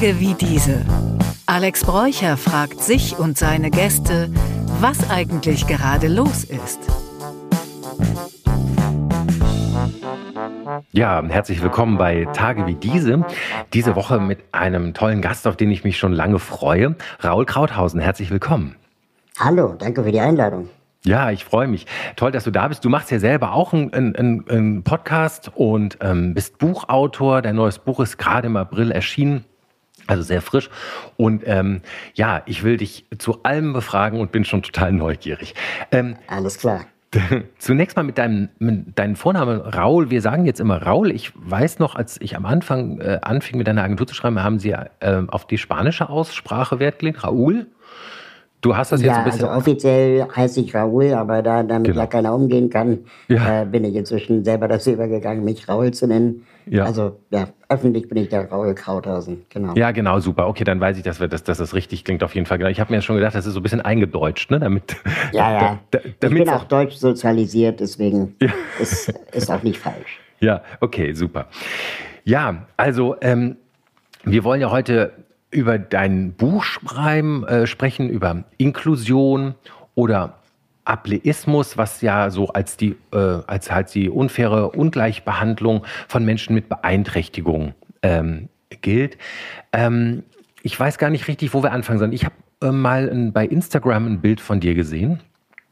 Tage wie diese. Alex Bräucher fragt sich und seine Gäste, was eigentlich gerade los ist. Ja, herzlich willkommen bei Tage wie diese. Diese Woche mit einem tollen Gast, auf den ich mich schon lange freue. Raul Krauthausen, herzlich willkommen. Hallo, danke für die Einladung. Ja, ich freue mich. Toll, dass du da bist. Du machst ja selber auch einen, einen, einen Podcast und ähm, bist Buchautor. Dein neues Buch ist gerade im April erschienen. Also sehr frisch. Und ähm, ja, ich will dich zu allem befragen und bin schon total neugierig. Ähm, Alles klar. Zunächst mal mit deinem mit deinem Vornamen Raul. Wir sagen jetzt immer Raul. Ich weiß noch, als ich am Anfang äh, anfing, mit deiner Agentur zu schreiben, haben Sie äh, auf die spanische Aussprache Wert gelegt. Raul? Du hast das jetzt ja, ein bisschen. Also offiziell heiße ich Raoul, aber da damit genau. ja keiner umgehen kann, ja. äh, bin ich inzwischen selber dazu übergegangen, mich Raoul zu nennen. Ja. Also ja, öffentlich bin ich der Raoul Krauthausen. Genau. Ja, genau, super. Okay, dann weiß ich, dass, wir, dass, dass das richtig klingt auf jeden Fall. Genau. Ich habe mir schon gedacht, das ist so ein bisschen eingedeutscht, ne? Damit, ja, ja. Da, da, ich bin auch deutsch sozialisiert, deswegen ja. ist, ist auch nicht falsch. Ja, okay, super. Ja, also ähm, wir wollen ja heute über dein Buch schreiben, äh, sprechen, über Inklusion oder Ableismus, was ja so als die, äh, als halt die unfaire Ungleichbehandlung von Menschen mit Beeinträchtigung ähm, gilt. Ähm, ich weiß gar nicht richtig, wo wir anfangen sollen. Ich habe äh, mal ein, bei Instagram ein Bild von dir gesehen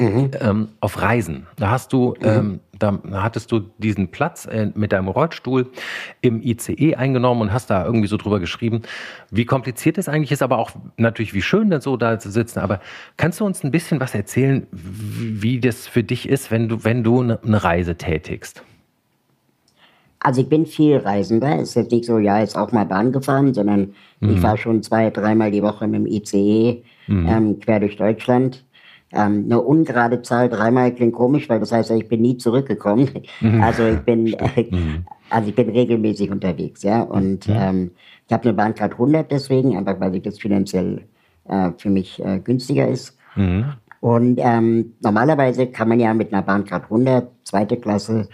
Mhm. Ähm, auf Reisen. Da hast du, mhm. ähm, da hattest du diesen Platz äh, mit deinem Rollstuhl im ICE eingenommen und hast da irgendwie so drüber geschrieben, wie kompliziert es eigentlich ist, aber auch natürlich, wie schön denn so da zu sitzen. Aber kannst du uns ein bisschen was erzählen, wie das für dich ist, wenn du, wenn du eine ne Reise tätigst? Also ich bin viel Reisender. Es ist jetzt nicht so, ja, jetzt auch mal Bahn gefahren, sondern mhm. ich fahre schon zwei, dreimal die Woche mit dem ICE mhm. ähm, quer durch Deutschland. Ähm, eine ungerade Zahl dreimal klingt komisch, weil das heißt, ich bin nie zurückgekommen. Mhm. Also ich bin, äh, mhm. also ich bin regelmäßig unterwegs, ja. Und ähm, ich habe eine Bahncard 100 deswegen, einfach weil das finanziell äh, für mich äh, günstiger ist. Mhm. Und ähm, normalerweise kann man ja mit einer Bahncard 100, zweite Klasse,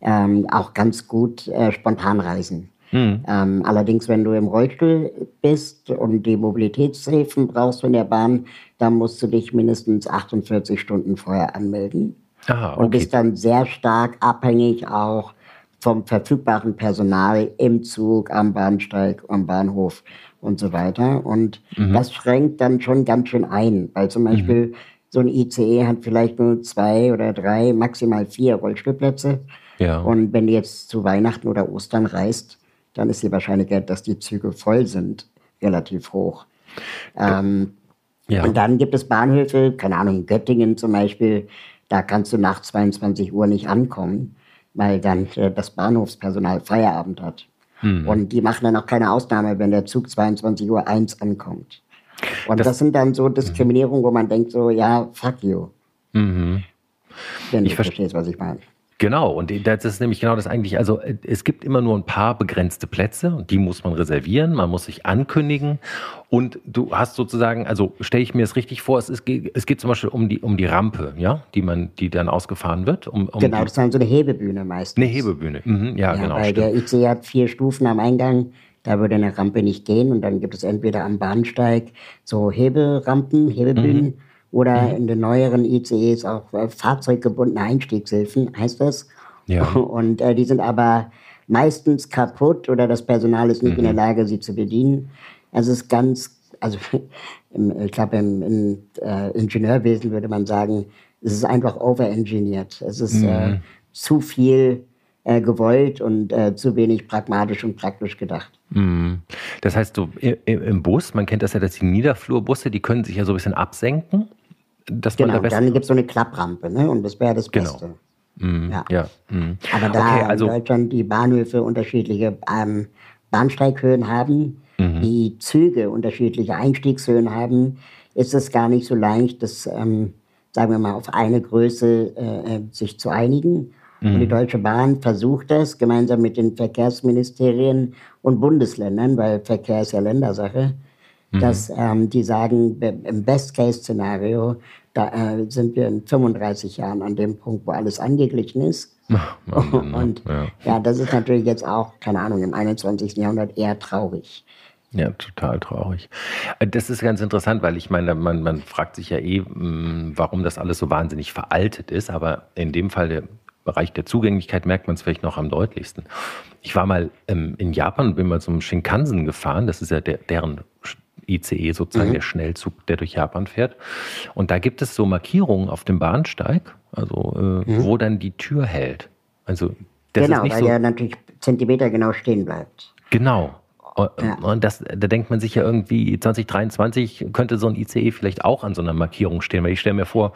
ähm, auch ganz gut äh, spontan reisen. Mhm. Ähm, allerdings, wenn du im Rollstuhl bist und die Mobilitätshilfen brauchst in der Bahn, dann musst du dich mindestens 48 Stunden vorher anmelden. Aha, okay. Und bist dann sehr stark abhängig auch vom verfügbaren Personal im Zug, am Bahnsteig, am Bahnhof und so weiter. Und mhm. das schränkt dann schon ganz schön ein, weil zum Beispiel mhm. so ein ICE hat vielleicht nur zwei oder drei, maximal vier Rollstuhlplätze. Ja. Und wenn du jetzt zu Weihnachten oder Ostern reist, dann ist die Wahrscheinlichkeit, dass die Züge voll sind, relativ hoch. Ähm, ja. Und dann gibt es Bahnhöfe, keine Ahnung, Göttingen zum Beispiel, da kannst du nach 22 Uhr nicht ankommen, weil dann äh, das Bahnhofspersonal Feierabend hat. Mhm. Und die machen dann auch keine Ausnahme, wenn der Zug 22 Uhr 1 ankommt. Und das, das sind dann so Diskriminierungen, wo man denkt so, ja, fuck you. Mhm. Wenn ich du verstehst, was ich meine. Genau, und das ist nämlich genau das eigentlich. Also es gibt immer nur ein paar begrenzte Plätze und die muss man reservieren, man muss sich ankündigen und du hast sozusagen, also stelle ich mir es richtig vor, es, ist, es geht zum Beispiel um die, um die Rampe, ja, die man, die dann ausgefahren wird. Um, um genau, das ist dann so eine Hebebühne meistens. Eine Hebebühne, mhm, ja, ja, genau. Weil stimmt. der IC hat vier Stufen am Eingang, da würde eine Rampe nicht gehen und dann gibt es entweder am Bahnsteig so Heberampen, Hebebühnen. Mhm oder mhm. in den neueren ICEs auch äh, fahrzeuggebundene Einstiegshilfen, heißt das. Ja. Und äh, die sind aber meistens kaputt oder das Personal ist nicht mhm. in der mhm. Lage, sie zu bedienen. Also es ist ganz, also im, ich glaube, im, im äh, Ingenieurwesen würde man sagen, es ist einfach overengineert. Es ist äh, mhm. äh, zu viel äh, gewollt und äh, zu wenig pragmatisch und praktisch gedacht. Mhm. Das heißt, so im Bus, man kennt das ja, dass die Niederflurbusse, die können sich ja so ein bisschen absenken dass genau, man da dann gibt es so eine Klapprampe, ne? Und das wäre das genau. Beste. Mhm, ja. ja. Mhm. Aber da okay, also, in Deutschland die Bahnhöfe unterschiedliche ähm, Bahnsteighöhen haben, mhm. die Züge unterschiedliche Einstiegshöhen haben, ist es gar nicht so leicht, das, ähm, sagen wir mal, auf eine Größe äh, äh sich zu einigen. Und die mhm. Deutsche Bahn versucht das gemeinsam mit den Verkehrsministerien und Bundesländern, weil Verkehr ist ja Ländersache, mhm. dass ähm, die sagen, im Best-Case-Szenario, da äh, sind wir in 35 Jahren an dem Punkt, wo alles angeglichen ist. und ja. ja. das ist natürlich jetzt auch, keine Ahnung, im 21. Jahrhundert eher traurig. Ja, total traurig. Äh, das ist ganz interessant, weil ich meine, man, man fragt sich ja eh, mm, warum das alles so wahnsinnig veraltet ist, aber in dem Fall der Bereich der Zugänglichkeit merkt man es vielleicht noch am deutlichsten. Ich war mal ähm, in Japan und bin mal zum Shinkansen gefahren, das ist ja der, deren ICE sozusagen, mhm. der Schnellzug, der durch Japan fährt. Und da gibt es so Markierungen auf dem Bahnsteig, also äh, mhm. wo dann die Tür hält. Also das genau, ist nicht weil so, er natürlich Zentimeter genau stehen bleibt. Genau. Ja. Und das, da denkt man sich ja irgendwie, 2023 könnte so ein ICE vielleicht auch an so einer Markierung stehen, weil ich stelle mir vor,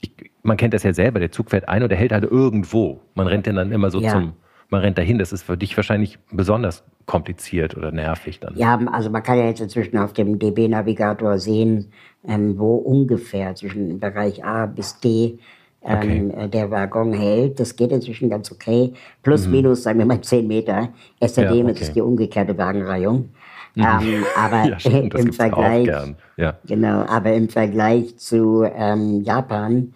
ich, man kennt das ja selber, der Zug fährt ein und der hält halt irgendwo. Man rennt dann immer so ja. zum, man rennt dahin. Das ist für dich wahrscheinlich besonders kompliziert oder nervig dann. Ja, also man kann ja jetzt inzwischen auf dem DB-Navigator sehen, ähm, wo ungefähr zwischen Bereich A bis D ähm, okay. der Waggon hält. Das geht inzwischen ganz okay. Plus, mhm. minus, sagen wir mal 10 Meter. SRD ja, okay. ist die umgekehrte Wagenreihung. Mhm. Ähm, aber ja, stimmt, im Vergleich, ja. genau, aber im Vergleich zu ähm, Japan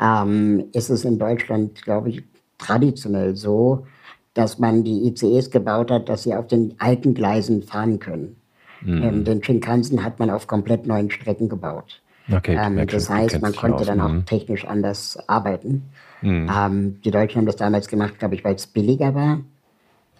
ähm, ist es in Deutschland, glaube ich, traditionell so, dass man die ICEs gebaut hat, dass sie auf den alten Gleisen fahren können. Mhm. Ähm, den Shinkansen hat man auf komplett neuen Strecken gebaut. Okay, ähm, das heißt, man konnte aus, dann auch mhm. technisch anders arbeiten. Mhm. Ähm, die Deutschen haben das damals gemacht, glaube ich, weil es billiger war,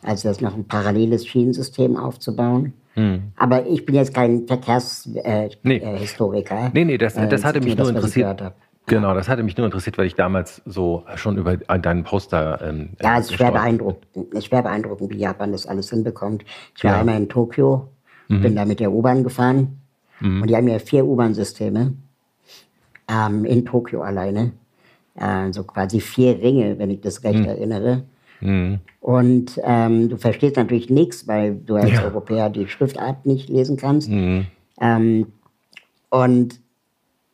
als das noch ein paralleles Schienensystem aufzubauen. Mhm. Aber ich bin jetzt kein Verkehrshistoriker. Äh, nee. Äh, nee, nee, das, das hatte mich nur interessiert. Genau, das hatte mich nur interessiert, weil ich damals so schon über deinen Poster. Ähm, ja, es ist schwer beeindruckend. Es ist schwer beeindruckend, wie Japan das alles hinbekommt. Ich war ja. einmal in Tokio, mhm. bin da mit der U-Bahn gefahren Mhm. Und die haben ja vier U-Bahn-Systeme ähm, in Tokio alleine. Äh, so quasi vier Ringe, wenn ich das recht mhm. erinnere. Mhm. Und ähm, du verstehst natürlich nichts, weil du als ja. Europäer die Schriftart nicht lesen kannst. Mhm. Ähm, und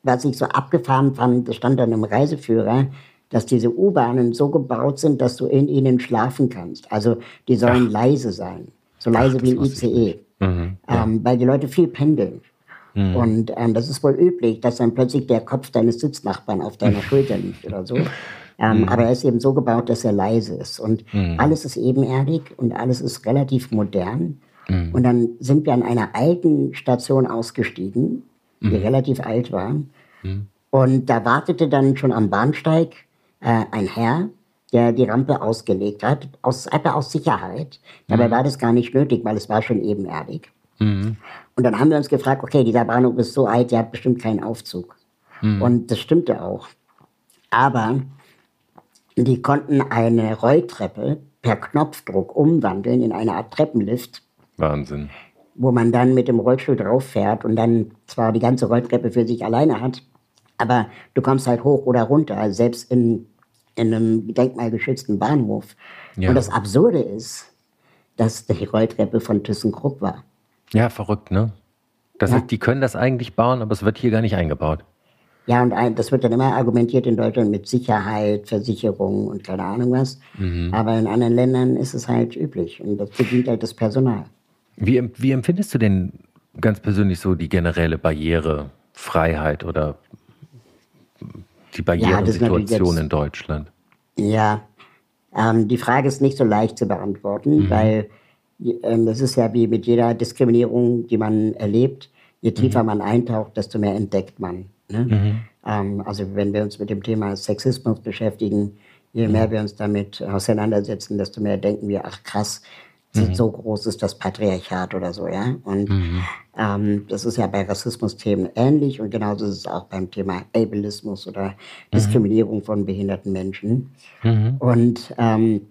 was ich so abgefahren fand, das stand dann im Reiseführer, dass diese U-Bahnen so gebaut sind, dass du in ihnen schlafen kannst. Also die sollen Ach. leise sein. So leise Ach, wie ein ICE. Mhm, ja. ähm, weil die Leute viel pendeln. Mhm. Und ähm, das ist wohl üblich, dass dann plötzlich der Kopf deines Sitznachbarn auf deiner Schulter liegt oder so. Ähm, mhm. Aber er ist eben so gebaut, dass er leise ist. Und mhm. alles ist ebenerdig und alles ist relativ modern. Mhm. Und dann sind wir an einer alten Station ausgestiegen, die mhm. relativ alt war. Mhm. Und da wartete dann schon am Bahnsteig äh, ein Herr, der die Rampe ausgelegt hat, aus, einfach aus Sicherheit. Dabei war das gar nicht nötig, weil es war schon ebenerdig. Mhm. Und dann haben wir uns gefragt, okay, dieser Bahnhof ist so alt, der hat bestimmt keinen Aufzug. Mhm. Und das stimmte auch. Aber die konnten eine Rolltreppe per Knopfdruck umwandeln in eine Art Treppenlift. Wahnsinn. Wo man dann mit dem Rollstuhl drauf fährt und dann zwar die ganze Rolltreppe für sich alleine hat, aber du kommst halt hoch oder runter, also selbst in, in einem denkmalgeschützten Bahnhof. Ja. Und das Absurde ist, dass die Rolltreppe von ThyssenKrupp war. Ja, verrückt, ne? Das ja. Heißt, die können das eigentlich bauen, aber es wird hier gar nicht eingebaut. Ja, und ein, das wird dann immer argumentiert in Deutschland mit Sicherheit, Versicherung und keine Ahnung was. Mhm. Aber in anderen Ländern ist es halt üblich und das bedient halt das Personal. Wie, wie empfindest du denn ganz persönlich so die generelle Barrierefreiheit oder die Barrierensituation ja, in Deutschland? Ja, ähm, die Frage ist nicht so leicht zu beantworten, mhm. weil ähm, das ist ja wie mit jeder Diskriminierung, die man erlebt. Je tiefer mhm. man eintaucht, desto mehr entdeckt man. Ne? Mhm. Ähm, also wenn wir uns mit dem Thema Sexismus beschäftigen, je mehr mhm. wir uns damit auseinandersetzen, desto mehr denken wir, ach krass, mhm. so groß ist das Patriarchat oder so, ja. Und mhm. ähm, das ist ja bei Rassismus-Themen ähnlich und genauso ist es auch beim Thema Ableismus oder mhm. Diskriminierung von behinderten Menschen. Und ähm,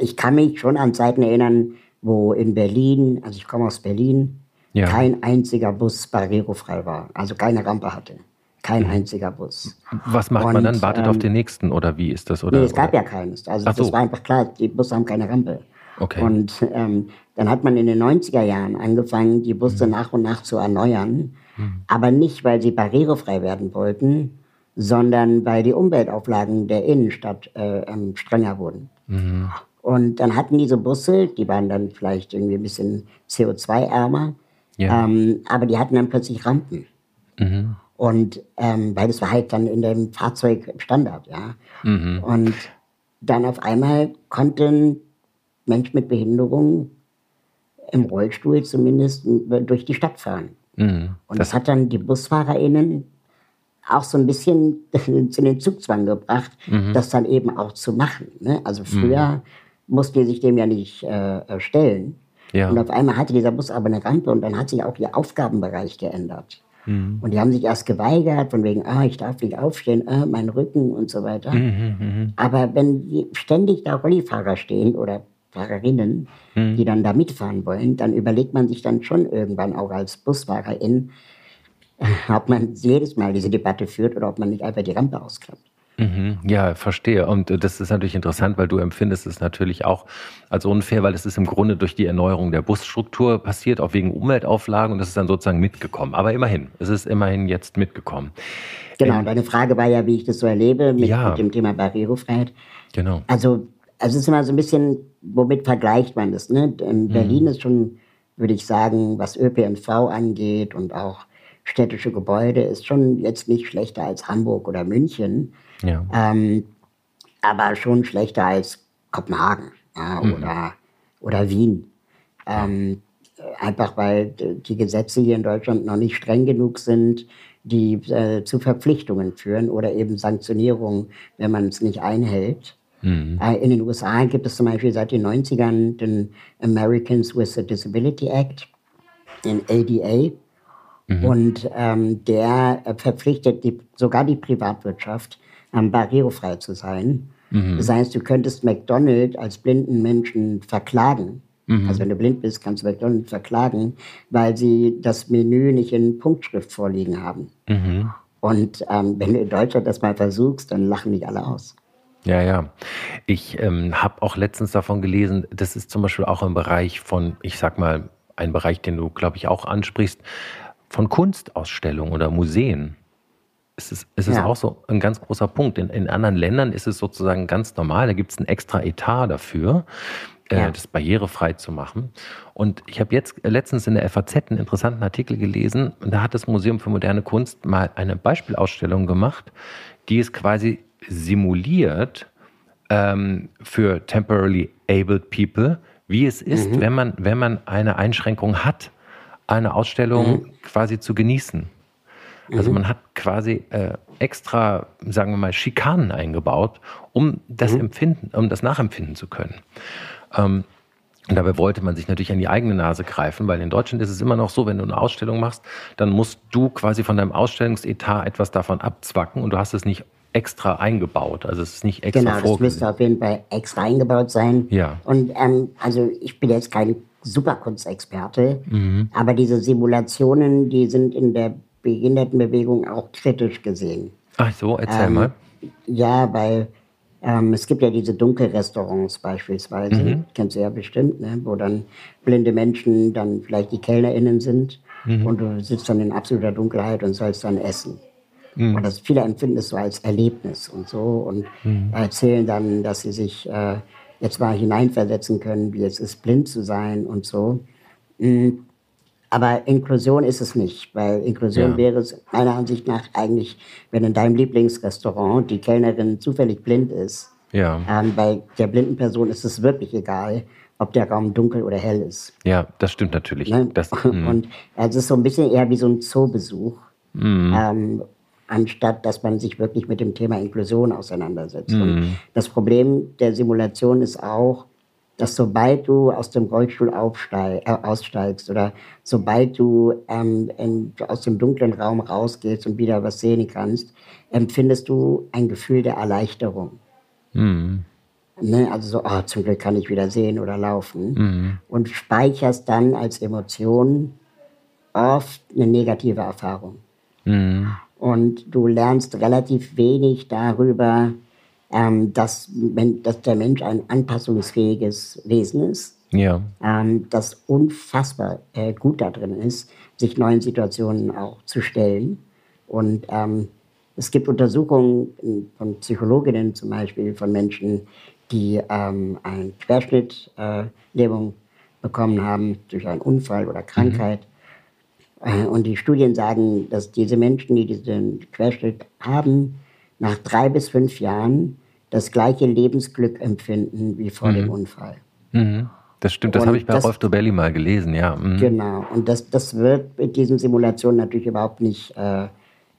ich kann mich schon an Zeiten erinnern, wo in Berlin, also ich komme aus Berlin, ja. kein einziger Bus barrierefrei war, also keine Rampe hatte. Kein mhm. einziger Bus. Was macht Und, man dann? Wartet ähm, auf den nächsten oder wie ist das? Oder, nee, es gab oder? ja keines. Also so. das war einfach klar, die Busse haben keine Rampe. Okay. Und ähm, dann hat man in den 90er Jahren angefangen, die Busse mhm. nach und nach zu erneuern. Mhm. Aber nicht, weil sie barrierefrei werden wollten, sondern weil die Umweltauflagen der Innenstadt äh, ähm, strenger wurden. Mhm. Und dann hatten diese Busse, die waren dann vielleicht irgendwie ein bisschen CO2-ärmer, ja. ähm, aber die hatten dann plötzlich Rampen. Mhm. Und ähm, weil das war halt dann in dem Fahrzeug Standard, ja. Mhm. Und dann auf einmal konnten Menschen mit Behinderung im Rollstuhl zumindest durch die Stadt fahren. Mhm. Und das, das hat dann die BusfahrerInnen auch so ein bisschen zu den Zugzwang gebracht, mhm. das dann eben auch zu machen. Ne? Also früher mhm. mussten die sich dem ja nicht äh, stellen. Ja. Und auf einmal hatte dieser Bus aber eine Rampe und dann hat sich auch ihr Aufgabenbereich geändert. Mhm. Und die haben sich erst geweigert, von wegen, ah, ich darf nicht aufstehen, ah, mein Rücken und so weiter. Mhm, mhm, mhm. Aber wenn ständig da Rollifahrer stehen oder Fahrerinnen, mhm. die dann da mitfahren wollen, dann überlegt man sich dann schon irgendwann auch als Busfahrerin, ob man jedes Mal diese Debatte führt oder ob man nicht einfach die Rampe ausklappt. Mhm, ja, verstehe. Und äh, das ist natürlich interessant, weil du empfindest es natürlich auch als unfair, weil es ist im Grunde durch die Erneuerung der Busstruktur passiert, auch wegen Umweltauflagen und das ist dann sozusagen mitgekommen. Aber immerhin, es ist immerhin jetzt mitgekommen. Genau, ähm, deine Frage war ja, wie ich das so erlebe mit, ja, mit dem Thema Barrierefreiheit. Genau. Also, also es ist immer so ein bisschen, womit vergleicht man das? Ne? In mhm. Berlin mhm. ist schon, würde ich sagen, was ÖPNV angeht und auch städtische Gebäude, ist schon jetzt nicht schlechter als Hamburg oder München. Ja. Ähm, aber schon schlechter als Kopenhagen ja, mhm. oder, oder Wien. Ähm, einfach weil die Gesetze hier in Deutschland noch nicht streng genug sind, die äh, zu Verpflichtungen führen oder eben Sanktionierungen, wenn man es nicht einhält. Mhm. Äh, in den USA gibt es zum Beispiel seit den 90ern den Americans with a Disability Act, den ADA. Mhm. Und ähm, der verpflichtet die, sogar die Privatwirtschaft, ähm, barrierefrei zu sein. Mhm. Das heißt, du könntest McDonald's als blinden Menschen verklagen. Mhm. Also wenn du blind bist, kannst du McDonald's verklagen, weil sie das Menü nicht in Punktschrift vorliegen haben. Mhm. Und ähm, wenn du in Deutschland das mal versuchst, dann lachen dich alle aus. Ja, ja. Ich ähm, habe auch letztens davon gelesen, das ist zum Beispiel auch im Bereich von, ich sag mal, ein Bereich, den du, glaube ich, auch ansprichst, von Kunstausstellungen oder Museen ist es, ist es ja. auch so ein ganz großer Punkt. In, in anderen Ländern ist es sozusagen ganz normal, da gibt es ein extra Etat dafür, äh, ja. das barrierefrei zu machen. Und ich habe jetzt letztens in der FAZ einen interessanten Artikel gelesen, da hat das Museum für moderne Kunst mal eine Beispielausstellung gemacht, die es quasi simuliert ähm, für temporarily abled people, wie es ist, mhm. wenn, man, wenn man eine Einschränkung hat, eine Ausstellung mhm. quasi zu genießen. Also mhm. man hat quasi äh, extra, sagen wir mal, Schikanen eingebaut, um das mhm. Empfinden, um das nachempfinden zu können. Ähm, und dabei wollte man sich natürlich an die eigene Nase greifen, weil in Deutschland ist es immer noch so, wenn du eine Ausstellung machst, dann musst du quasi von deinem Ausstellungsetat etwas davon abzwacken und du hast es nicht extra eingebaut. Also es ist nicht extra Genau, das müsste auf jeden Fall extra eingebaut sein. Ja. Und ähm, also ich bin jetzt kein Superkunstexperte, mhm. aber diese Simulationen, die sind in der Behindertenbewegung auch kritisch gesehen. Ach so, erzähl ähm, mal. Ja, weil ähm, es gibt ja diese Dunkelrestaurants beispielsweise, mhm. kennst du ja bestimmt, ne? wo dann blinde Menschen dann vielleicht die KellnerInnen sind mhm. und du sitzt dann in absoluter Dunkelheit und sollst dann essen. Mhm. Und das viele empfinden es so als Erlebnis und so und mhm. erzählen dann, dass sie sich äh, jetzt mal hineinversetzen können, wie es ist, blind zu sein und so. Mhm. Aber Inklusion ist es nicht, weil Inklusion ja. wäre es meiner Ansicht nach eigentlich, wenn in deinem Lieblingsrestaurant die Kellnerin zufällig blind ist. Ja. Ähm, bei der blinden Person ist es wirklich egal, ob der Raum dunkel oder hell ist. Ja, das stimmt natürlich. Ne? Das, mm. Und es ist so ein bisschen eher wie so ein Zoobesuch, mm. ähm, anstatt dass man sich wirklich mit dem Thema Inklusion auseinandersetzt. Und das Problem der Simulation ist auch, dass sobald du aus dem Rollstuhl aufsteig, äh, aussteigst oder sobald du ähm, in, aus dem dunklen Raum rausgehst und wieder was sehen kannst, empfindest du ein Gefühl der Erleichterung. Mhm. Ne? Also so, oh, zum Glück kann ich wieder sehen oder laufen. Mhm. Und speicherst dann als Emotion oft eine negative Erfahrung. Mhm. Und du lernst relativ wenig darüber, ähm, dass, wenn, dass der Mensch ein anpassungsfähiges Wesen ist, ja. ähm, das unfassbar äh, gut darin ist, sich neuen Situationen auch zu stellen. Und ähm, es gibt Untersuchungen von Psychologinnen zum Beispiel, von Menschen, die ähm, eine Querschnittlähmung äh, bekommen haben durch einen Unfall oder Krankheit. Mhm. Äh, und die Studien sagen, dass diese Menschen, die diesen Querschnitt haben, nach drei bis fünf Jahren das gleiche Lebensglück empfinden wie vor mhm. dem Unfall. Mhm. Das stimmt, das habe ich bei das, Rolf Dobelli mal gelesen, ja. Mhm. Genau, und das, das wird mit diesen Simulationen natürlich überhaupt nicht äh,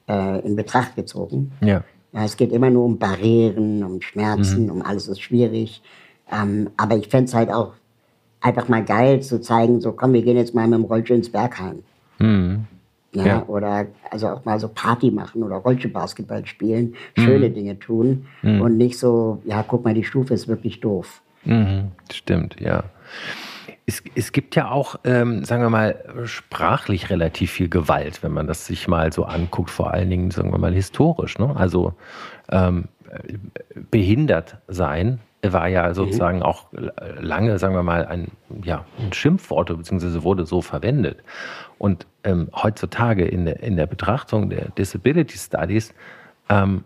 äh, in Betracht gezogen. Ja. Es geht immer nur um Barrieren, um Schmerzen, mhm. um alles ist schwierig. Ähm, aber ich fände es halt auch einfach mal geil zu zeigen, so komm, wir gehen jetzt mal mit dem Rollstuhl ins Bergheim. Mhm. Ja, ja, Oder also auch mal so Party machen oder Rollstuhlbasketball spielen, schöne mhm. Dinge tun mhm. und nicht so, ja, guck mal, die Stufe ist wirklich doof. Mhm. Stimmt, ja. Es, es, gibt ja auch, ähm, sagen wir mal, sprachlich relativ viel Gewalt, wenn man das sich mal so anguckt, vor allen Dingen, sagen wir mal, historisch. Ne? Also ähm, behindert sein war ja sozusagen mhm. auch lange, sagen wir mal, ein, ja, ein Schimpfwort, beziehungsweise wurde so verwendet. Und ähm, heutzutage in der, in der Betrachtung der Disability Studies ähm,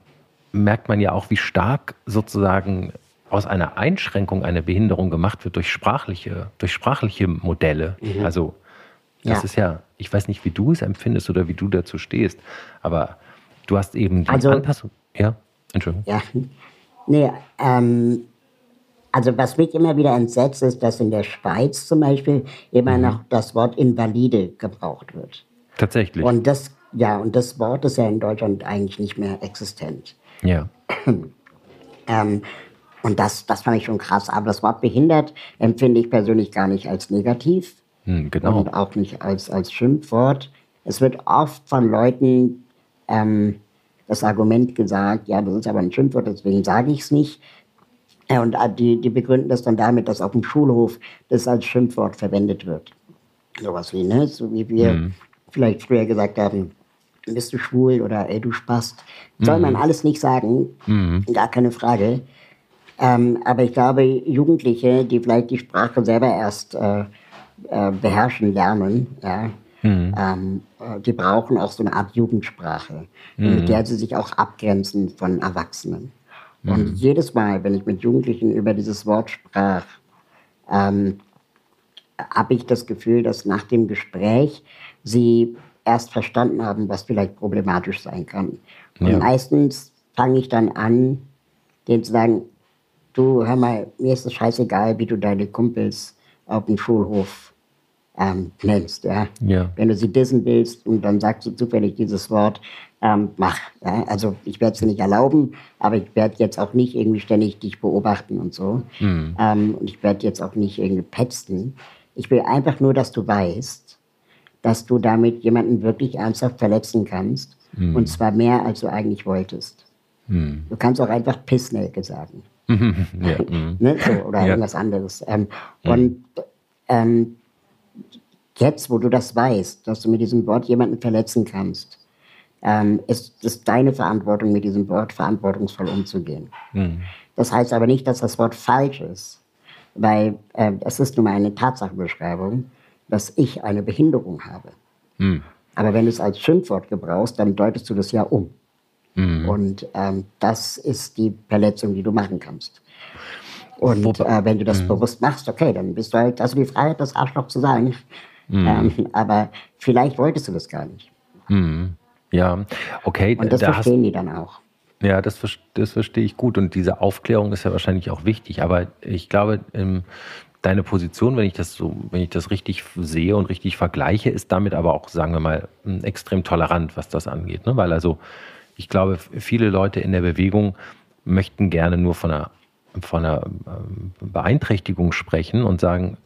merkt man ja auch, wie stark sozusagen aus einer Einschränkung eine Behinderung gemacht wird durch sprachliche, durch sprachliche Modelle. Mhm. Also das ja. ist ja, ich weiß nicht, wie du es empfindest oder wie du dazu stehst, aber du hast eben die also, Anpassung. Ja, Entschuldigung. Ja, nee, ähm, also was mich immer wieder entsetzt, ist, dass in der Schweiz zum Beispiel immer mhm. noch das Wort Invalide gebraucht wird. Tatsächlich. Und das, ja, und das Wort ist ja in Deutschland eigentlich nicht mehr existent. Ja. ähm, und das, das fand ich schon krass. Aber das Wort behindert empfinde ich persönlich gar nicht als negativ. Hm, genau. Und auch nicht als, als Schimpfwort. Es wird oft von Leuten ähm, das Argument gesagt, ja, das ist aber ein Schimpfwort, deswegen sage ich es nicht. Ja, und äh, die, die begründen das dann damit, dass auf dem Schulhof das als Schimpfwort verwendet wird. Sowas wie, ne? So wie wir mhm. vielleicht früher gesagt haben, bist du schwul oder ey, du Spast. Soll mhm. man alles nicht sagen, mhm. gar keine Frage. Ähm, aber ich glaube, Jugendliche, die vielleicht die Sprache selber erst äh, äh, beherrschen lernen, ja, mhm. ähm, äh, die brauchen auch so eine Art Jugendsprache, mit mhm. der sie sich auch abgrenzen von Erwachsenen. Und mhm. jedes Mal, wenn ich mit Jugendlichen über dieses Wort sprach, ähm, habe ich das Gefühl, dass nach dem Gespräch sie erst verstanden haben, was vielleicht problematisch sein kann. Und ja. meistens fange ich dann an, denen zu sagen, du, hör mal, mir ist es scheißegal, wie du deine Kumpels auf dem Schulhof ähm, nennst. Ja? ja? Wenn du sie dissen willst und dann sagst du zufällig dieses Wort, ähm, mach. Ja? Also ich werde es dir nicht erlauben, aber ich werde jetzt auch nicht irgendwie ständig dich beobachten und so. Mhm. Ähm, und ich werde jetzt auch nicht irgendwie petzen. Ich will einfach nur, dass du weißt, dass du damit jemanden wirklich ernsthaft verletzen kannst. Mhm. Und zwar mehr, als du eigentlich wolltest. Mhm. Du kannst auch einfach Pissnelke sagen. ja, mhm. ne? so, oder ja. irgendwas anderes. Ähm, mhm. und ähm, jetzt, wo du das weißt, dass du mit diesem Wort jemanden verletzen kannst, ähm, ist es deine Verantwortung, mit diesem Wort verantwortungsvoll umzugehen. Mhm. Das heißt aber nicht, dass das Wort falsch ist, weil äh, es ist nun mal eine Tatsachenbeschreibung, dass ich eine Behinderung habe. Mhm. Aber wenn du es als Schimpfwort gebrauchst, dann deutest du das ja um. Mhm. Und ähm, das ist die Verletzung, die du machen kannst. Und äh, wenn du das mhm. bewusst machst, okay, dann bist du halt, also die Freiheit, das Arschloch zu sein. Mhm. Ähm, aber vielleicht wolltest du das gar nicht. Ja, okay. Und das da verstehen hast, die dann auch. Ja, das, das verstehe ich gut. Und diese Aufklärung ist ja wahrscheinlich auch wichtig. Aber ich glaube, ähm, deine Position, wenn ich das so, wenn ich das richtig sehe und richtig vergleiche, ist damit aber auch, sagen wir mal, extrem tolerant, was das angeht. Ne? Weil also, ich glaube, viele Leute in der Bewegung möchten gerne nur von einer, von einer ähm, Beeinträchtigung sprechen und sagen,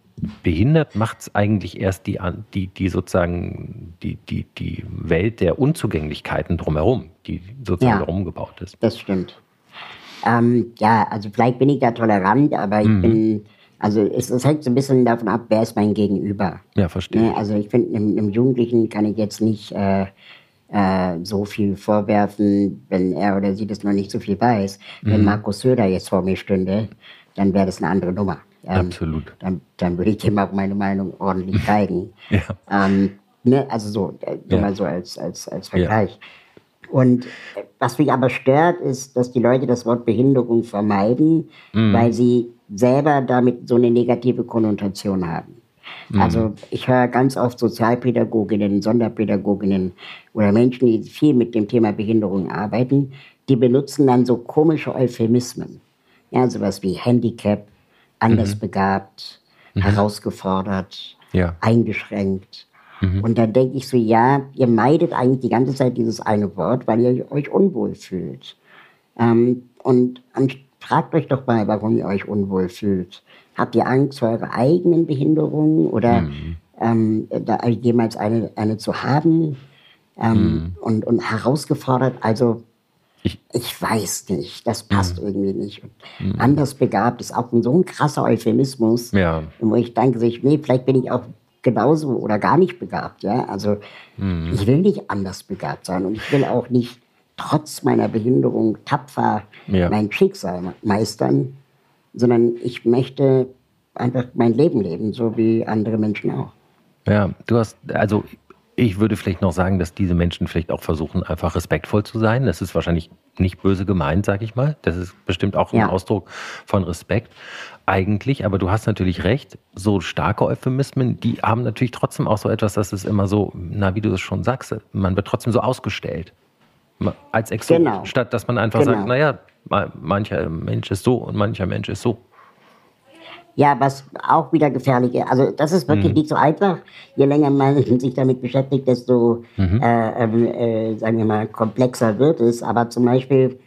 behindert macht es eigentlich erst die, die, die sozusagen die, die, die Welt der Unzugänglichkeiten drumherum, die sozusagen ja, gebaut ist. Das stimmt. Ähm, ja, also vielleicht bin ich da tolerant, aber ich mhm. bin, also es, es, hängt so ein bisschen davon ab, wer ist mein Gegenüber. Ja, verstehe. Ne? Also ich finde, einem, einem, Jugendlichen kann ich jetzt nicht äh, äh, so viel vorwerfen, wenn er oder sie das noch nicht so viel weiß. Mhm. Wenn Markus Söder jetzt vor mir stünde, dann wäre das eine andere Nummer. Ähm, Absolut. Dann, dann würde ich dem auch meine Meinung ordentlich zeigen. ja. Ähm, ne, also so, äh, ja. mal so als, als, als Vergleich. Ja. Und äh, was mich aber stört, ist, dass die Leute das Wort Behinderung vermeiden, mhm. weil sie selber damit so eine negative Konnotation haben. Mhm. Also ich höre ganz oft Sozialpädagoginnen, Sonderpädagoginnen oder Menschen, die viel mit dem Thema Behinderung arbeiten, die benutzen dann so komische Euphemismen. Ja, sowas wie Handicap, anders mhm. begabt, mhm. herausgefordert, ja. eingeschränkt. Mhm. Und dann denke ich so, ja, ihr meidet eigentlich die ganze Zeit dieses eine Wort, weil ihr euch unwohl fühlt. Ähm, und, und fragt euch doch mal, warum ihr euch unwohl fühlt. Habt ihr Angst vor eurer eigenen Behinderung oder mhm. ähm, da jemals eine, eine zu haben? Ähm, mhm. und, und herausgefordert, also ich, ich weiß nicht, das passt mhm. irgendwie nicht. Mhm. Anders begabt ist auch so ein krasser Euphemismus, ja. wo ich denke, nee, vielleicht bin ich auch genauso oder gar nicht begabt. Ja? Also mhm. ich will nicht anders begabt sein und ich will auch nicht trotz meiner Behinderung tapfer ja. mein Schicksal meistern, sondern ich möchte einfach mein Leben leben, so wie andere Menschen auch. Ja, du hast, also ich würde vielleicht noch sagen, dass diese Menschen vielleicht auch versuchen, einfach respektvoll zu sein. Das ist wahrscheinlich nicht böse gemeint, sag ich mal. Das ist bestimmt auch ein ja. Ausdruck von Respekt eigentlich. Aber du hast natürlich recht. So starke Euphemismen, die haben natürlich trotzdem auch so etwas, dass es immer so, na, wie du es schon sagst, man wird trotzdem so ausgestellt. Als Exot. Genau. Statt dass man einfach genau. sagt, naja, mancher Mensch ist so und mancher Mensch ist so. Ja, was auch wieder gefährlich ist. Also das ist wirklich mhm. nicht so einfach. Je länger man sich damit beschäftigt, desto, mhm. äh, äh, sagen wir mal, komplexer wird es. Aber zum Beispiel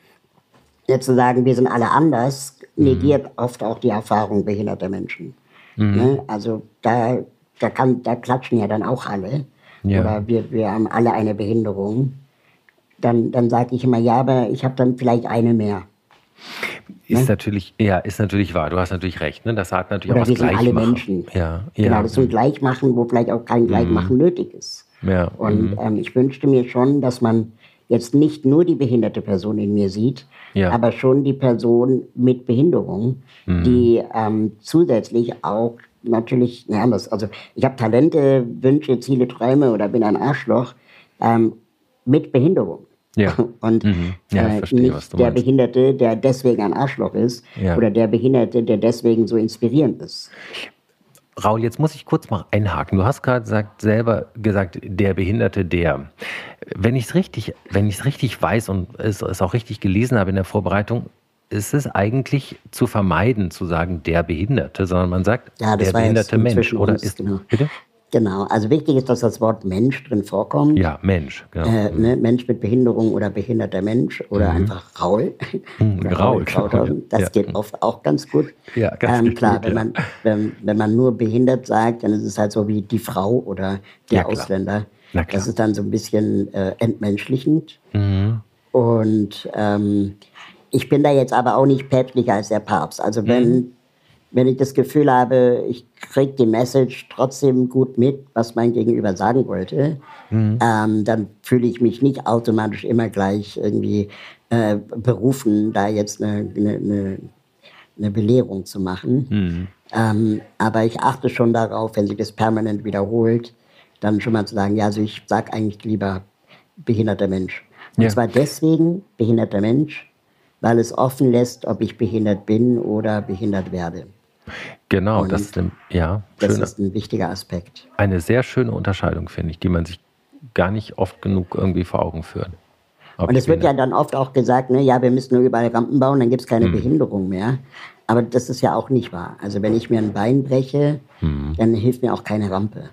jetzt zu sagen, wir sind alle anders, mhm. negiert oft auch die Erfahrung behinderter Menschen. Mhm. Ne? Also da, da, kann, da klatschen ja dann auch alle. Ja. Oder wir, wir haben alle eine Behinderung. Dann, dann sage ich immer, ja, aber ich habe dann vielleicht eine mehr. Ist ne? natürlich, ja, ist natürlich wahr. Du hast natürlich recht. Ne? Das hat natürlich Oder auch was wir sind alle Menschen. Ja, genau, ja. das ist ein Gleichmachen, wo vielleicht auch kein Gleichmachen mhm. nötig ist. Ja. Und mhm. ähm, ich wünschte mir schon, dass man jetzt nicht nur die behinderte Person in mir sieht, ja. aber schon die Person mit Behinderung, mhm. die ähm, zusätzlich auch natürlich, ja, das, also ich habe Talente, Wünsche, Ziele, Träume oder bin ein Arschloch ähm, mit Behinderung. Ja. Und mhm. ja, äh, verstehe, nicht der Behinderte, der deswegen ein Arschloch ist, ja. oder der Behinderte, der deswegen so inspirierend ist. Raul, jetzt muss ich kurz mal einhaken. Du hast gerade gesagt, selber gesagt, der Behinderte, der. Wenn ich es richtig, wenn ich es richtig weiß und es, es auch richtig gelesen habe in der Vorbereitung, ist es eigentlich zu vermeiden, zu sagen, der Behinderte, sondern man sagt, ja, der behinderte Mensch. Oder ist, genau. bitte? Genau, also wichtig ist, dass das Wort Mensch drin vorkommt. Ja, Mensch, genau. Äh, ne, Mensch mit Behinderung oder behinderter Mensch oder mhm. einfach Raul. Mhm, Raul, Raul Das ja. geht oft auch ganz gut. Ja, ganz ähm, Klar, gut, wenn, man, wenn, wenn man nur behindert sagt, dann ist es halt so wie die Frau oder der ja, Ausländer. Das ist dann so ein bisschen äh, entmenschlichend. Mhm. Und ähm, ich bin da jetzt aber auch nicht päpstlicher als der Papst. Also wenn mhm wenn ich das Gefühl habe, ich kriege die Message trotzdem gut mit, was mein Gegenüber sagen wollte, mhm. ähm, dann fühle ich mich nicht automatisch immer gleich irgendwie äh, berufen, da jetzt eine, eine, eine Belehrung zu machen. Mhm. Ähm, aber ich achte schon darauf, wenn sich das permanent wiederholt, dann schon mal zu sagen, ja, also ich sage eigentlich lieber behinderter Mensch. Und ja. zwar deswegen behinderter Mensch, weil es offen lässt, ob ich behindert bin oder behindert werde. Genau, das ist, ein, ja, das ist ein wichtiger Aspekt. Eine sehr schöne Unterscheidung, finde ich, die man sich gar nicht oft genug irgendwie vor Augen führt. Und es wird ja dann oft auch gesagt, ne, ja, wir müssen nur überall Rampen bauen, dann gibt es keine hm. Behinderung mehr. Aber das ist ja auch nicht wahr. Also wenn ich mir ein Bein breche, hm. dann hilft mir auch keine Rampe.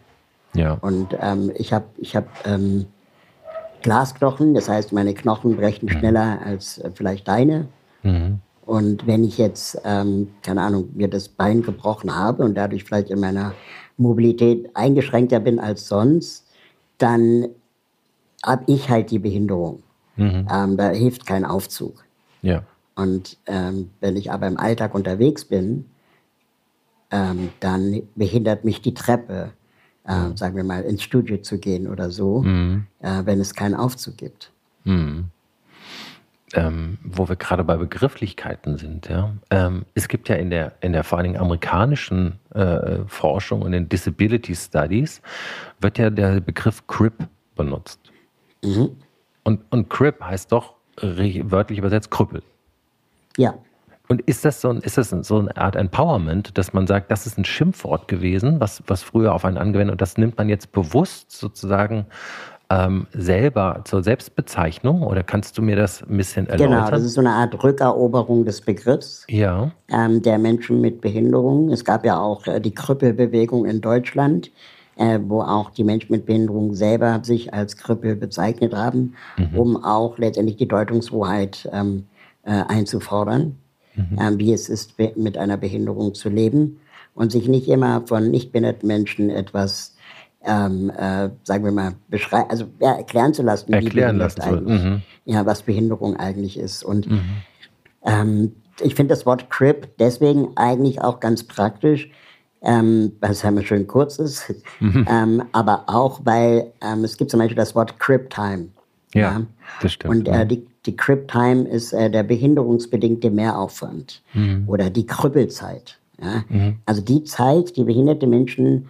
Ja. Und ähm, ich habe ich hab, ähm, Glasknochen, das heißt, meine Knochen brechen hm. schneller als äh, vielleicht deine. Mhm. Und wenn ich jetzt, ähm, keine Ahnung, mir das Bein gebrochen habe und dadurch vielleicht in meiner Mobilität eingeschränkter bin als sonst, dann habe ich halt die Behinderung. Mhm. Ähm, da hilft kein Aufzug. Ja. Und ähm, wenn ich aber im Alltag unterwegs bin, ähm, dann behindert mich die Treppe, äh, sagen wir mal, ins Studio zu gehen oder so, mhm. äh, wenn es keinen Aufzug gibt. Mhm ähm, wo wir gerade bei Begrifflichkeiten sind, ja. Ähm, es gibt ja in der, in der vor allen Dingen amerikanischen äh, Forschung und in Disability Studies wird ja der Begriff CRIP benutzt. Mhm. Und, und CRIP heißt doch wörtlich übersetzt Krüppel. Ja. Und ist das so, ein, ist das so eine Art Empowerment, dass man sagt, das ist ein Schimpfwort gewesen, was, was früher auf einen angewendet und das nimmt man jetzt bewusst sozusagen ähm, selber zur Selbstbezeichnung oder kannst du mir das ein bisschen erläutern? Genau, das ist so eine Art Rückeroberung des Begriffs ja. ähm, der Menschen mit Behinderung. Es gab ja auch äh, die Krüppelbewegung in Deutschland, äh, wo auch die Menschen mit Behinderung selber sich als Krüppel bezeichnet haben, mhm. um auch letztendlich die Deutungshoheit ähm, äh, einzufordern, mhm. ähm, wie es ist, mit einer Behinderung zu leben und sich nicht immer von nicht behinderten Menschen etwas ähm, äh, sagen wir mal, beschreiben, also ja, erklären zu lassen, erklären lassen eigentlich, mhm. ja, was Behinderung eigentlich ist. Und mhm. ähm, ich finde das Wort Crip deswegen eigentlich auch ganz praktisch, ähm, weil es einmal schön kurz ist, mhm. ähm, aber auch, weil ähm, es gibt zum Beispiel das Wort Crip Time. Ja, ja, das stimmt. Und äh, die, die Crip Time ist äh, der behinderungsbedingte Mehraufwand mhm. oder die Krüppelzeit. Ja? Mhm. Also die Zeit, die behinderte Menschen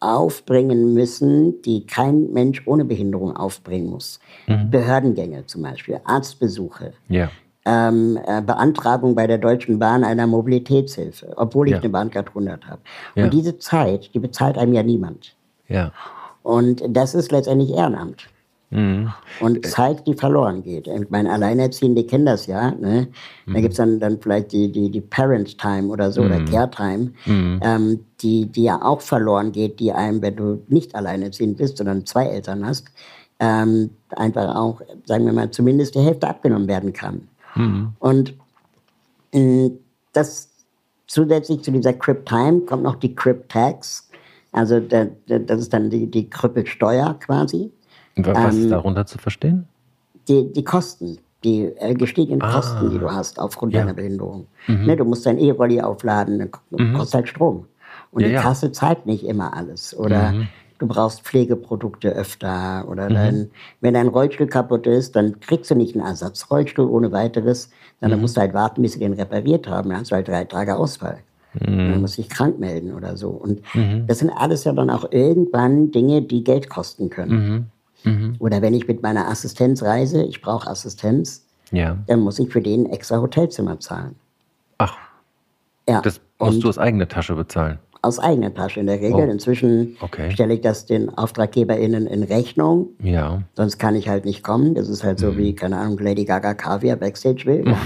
aufbringen müssen, die kein Mensch ohne Behinderung aufbringen muss. Mhm. Behördengänge zum Beispiel, Arztbesuche. Ja. Ähm, äh, Beantragung bei der Deutschen Bahn einer Mobilitätshilfe, obwohl ich ja. eine Bahncard 100 habe. Ja. Und diese Zeit, die bezahlt einem ja niemand. Ja. Und das ist letztendlich Ehrenamt. Mhm. Und Zeit, die verloren geht. Ich meine, Alleinerziehende kennen das ja. Ne? Da mhm. gibt es dann, dann vielleicht die, die, die Parent Time oder so, mhm. oder Care Time, mhm. ähm, die, die ja auch verloren geht, die einem, wenn du nicht alleinerziehend bist, sondern zwei Eltern hast, ähm, einfach auch, sagen wir mal, zumindest die Hälfte abgenommen werden kann. Mhm. Und äh, das zusätzlich zu dieser Crip Time kommt noch die Crip Tax. Also das ist dann die, die Krüppelsteuer quasi. Was ähm, ist darunter zu verstehen? Die, die Kosten, die äh, gestiegenen ah, Kosten, die du hast aufgrund ja. deiner Behinderung. Mhm. Ne, du musst dein E-Rolli aufladen, dann mhm. kostet halt Strom. Und ja, die Kasse ja. zahlt nicht immer alles. Oder mhm. du brauchst Pflegeprodukte öfter. Oder mhm. dein, wenn dein Rollstuhl kaputt ist, dann kriegst du nicht einen Ersatzrollstuhl ohne weiteres. Dann, mhm. musst du halt warten, bis sie den repariert haben. Dann hast du halt drei Tage Ausfall. Mhm. Dann musst du dich krank melden oder so. Und mhm. das sind alles ja dann auch irgendwann Dinge, die Geld kosten können. Mhm. Oder wenn ich mit meiner Assistenz reise, ich brauche Assistenz, ja. dann muss ich für den extra Hotelzimmer zahlen. Ach. Ja. Das musst Und du aus eigener Tasche bezahlen. Aus eigener Tasche in der Regel. Oh. Inzwischen okay. stelle ich das den AuftraggeberInnen in Rechnung. Ja. Sonst kann ich halt nicht kommen. Das ist halt so mhm. wie, keine Ahnung, Lady Gaga Kaviar Backstage will.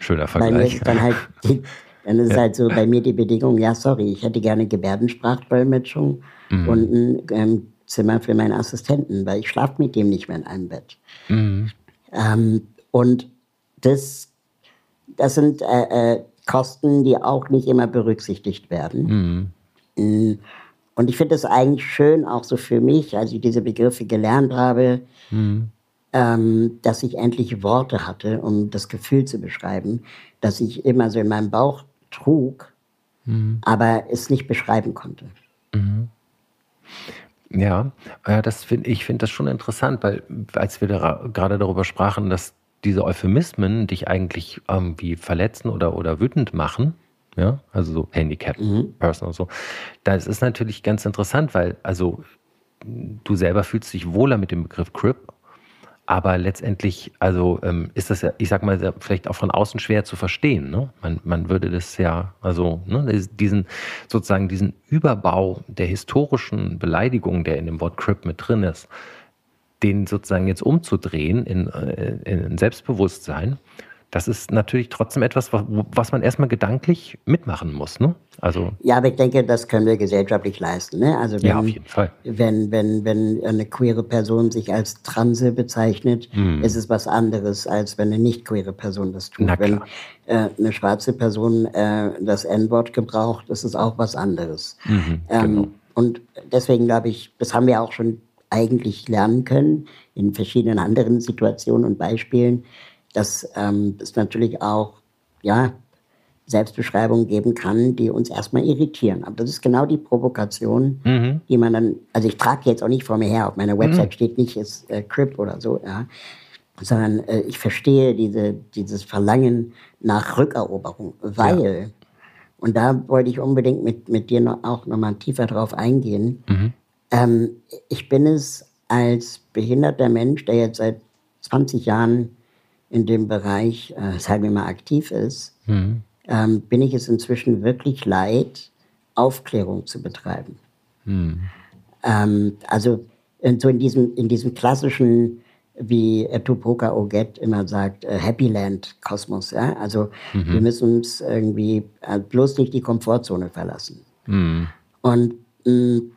Schöner Vergleich. Dann, halt die, dann ist halt so bei mir die Bedingung, ja, sorry, ich hätte gerne Gebärdensprachdolmetschung mhm. und ein ähm, Zimmer für meinen Assistenten, weil ich schlafe mit dem nicht mehr in einem Bett. Mhm. Ähm, und das, das sind äh, äh, Kosten, die auch nicht immer berücksichtigt werden. Mhm. Mm. Und ich finde es eigentlich schön, auch so für mich, als ich diese Begriffe gelernt habe, mhm. ähm, dass ich endlich Worte hatte, um das Gefühl zu beschreiben, dass ich immer so in meinem Bauch trug, mhm. aber es nicht beschreiben konnte. Ja, äh, das find, ich finde das schon interessant, weil als wir da, gerade darüber sprachen, dass diese Euphemismen dich eigentlich irgendwie verletzen oder, oder wütend machen, ja, also so Handicap mhm. Person und so, das ist natürlich ganz interessant, weil also du selber fühlst dich wohler mit dem Begriff Crip aber letztendlich, also ähm, ist das ja, ich sag mal, vielleicht auch von außen schwer zu verstehen. Ne? Man, man würde das ja, also ne, diesen sozusagen diesen Überbau der historischen Beleidigung, der in dem Wort Crip mit drin ist, den sozusagen jetzt umzudrehen in, äh, in Selbstbewusstsein das ist natürlich trotzdem etwas, was man erstmal gedanklich mitmachen muss. Ne? Also ja, aber ich denke, das können wir gesellschaftlich leisten. Ne? Also wenn, ja, auf jeden Fall. Wenn, wenn, wenn eine queere Person sich als Transe bezeichnet, mhm. ist es was anderes, als wenn eine nicht queere Person das tut. Na wenn äh, eine schwarze Person äh, das N-Wort gebraucht, ist es auch was anderes. Mhm, ähm, genau. Und deswegen glaube ich, das haben wir auch schon eigentlich lernen können in verschiedenen anderen Situationen und Beispielen dass ähm, es natürlich auch ja, Selbstbeschreibungen geben kann, die uns erstmal irritieren. Aber das ist genau die Provokation, mhm. die man dann, also ich trage jetzt auch nicht vor mir her, auf meiner Website mhm. steht nicht, ist äh, Crip oder so, ja, sondern äh, ich verstehe diese, dieses Verlangen nach Rückeroberung, weil, ja. und da wollte ich unbedingt mit, mit dir noch, auch nochmal tiefer drauf eingehen, mhm. ähm, ich bin es als behinderter Mensch, der jetzt seit 20 Jahren in dem Bereich, äh, sagen wir mal, aktiv ist, mhm. ähm, bin ich es inzwischen wirklich leid, Aufklärung zu betreiben. Mhm. Ähm, also so in diesem, in diesem klassischen, wie Tupoka Oget immer sagt, äh, Happy Land Kosmos. Ja? Also mhm. wir müssen uns irgendwie äh, bloß nicht die Komfortzone verlassen. Mhm. Und mh, mm,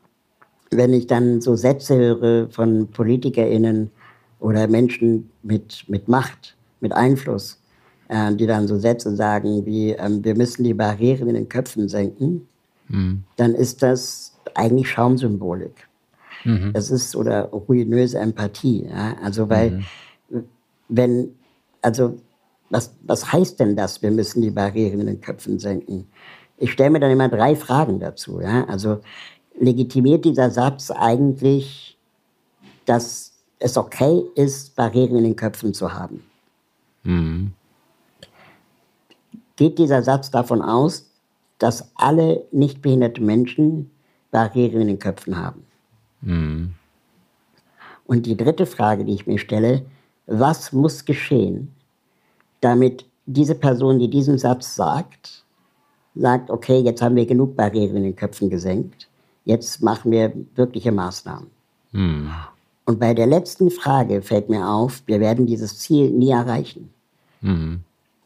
wenn ich dann so Sätze höre von PolitikerInnen oder Menschen mit, mit Macht, mit Einfluss, äh, die dann so Sätze sagen wie, ähm, wir müssen die Barrieren in den Köpfen senken, mhm. dann ist das eigentlich Schaumsymbolik. Mhm. Das ist oder ruinöse Empathie. Ja? Also weil mhm. wenn, also was, was heißt denn das, wir müssen die Barrieren in den Köpfen senken? Ich stelle mir dann immer drei Fragen dazu. Ja? Also legitimiert dieser Satz eigentlich, dass es okay ist, Barrieren in den Köpfen zu haben? Mhm. Geht dieser Satz davon aus, dass alle nicht behinderte Menschen Barrieren in den Köpfen haben? Mhm. Und die dritte Frage, die ich mir stelle, was muss geschehen, damit diese Person, die diesen Satz sagt, sagt, okay, jetzt haben wir genug Barrieren in den Köpfen gesenkt, jetzt machen wir wirkliche Maßnahmen. Mhm. Und bei der letzten Frage fällt mir auf, wir werden dieses Ziel nie erreichen. Mhm.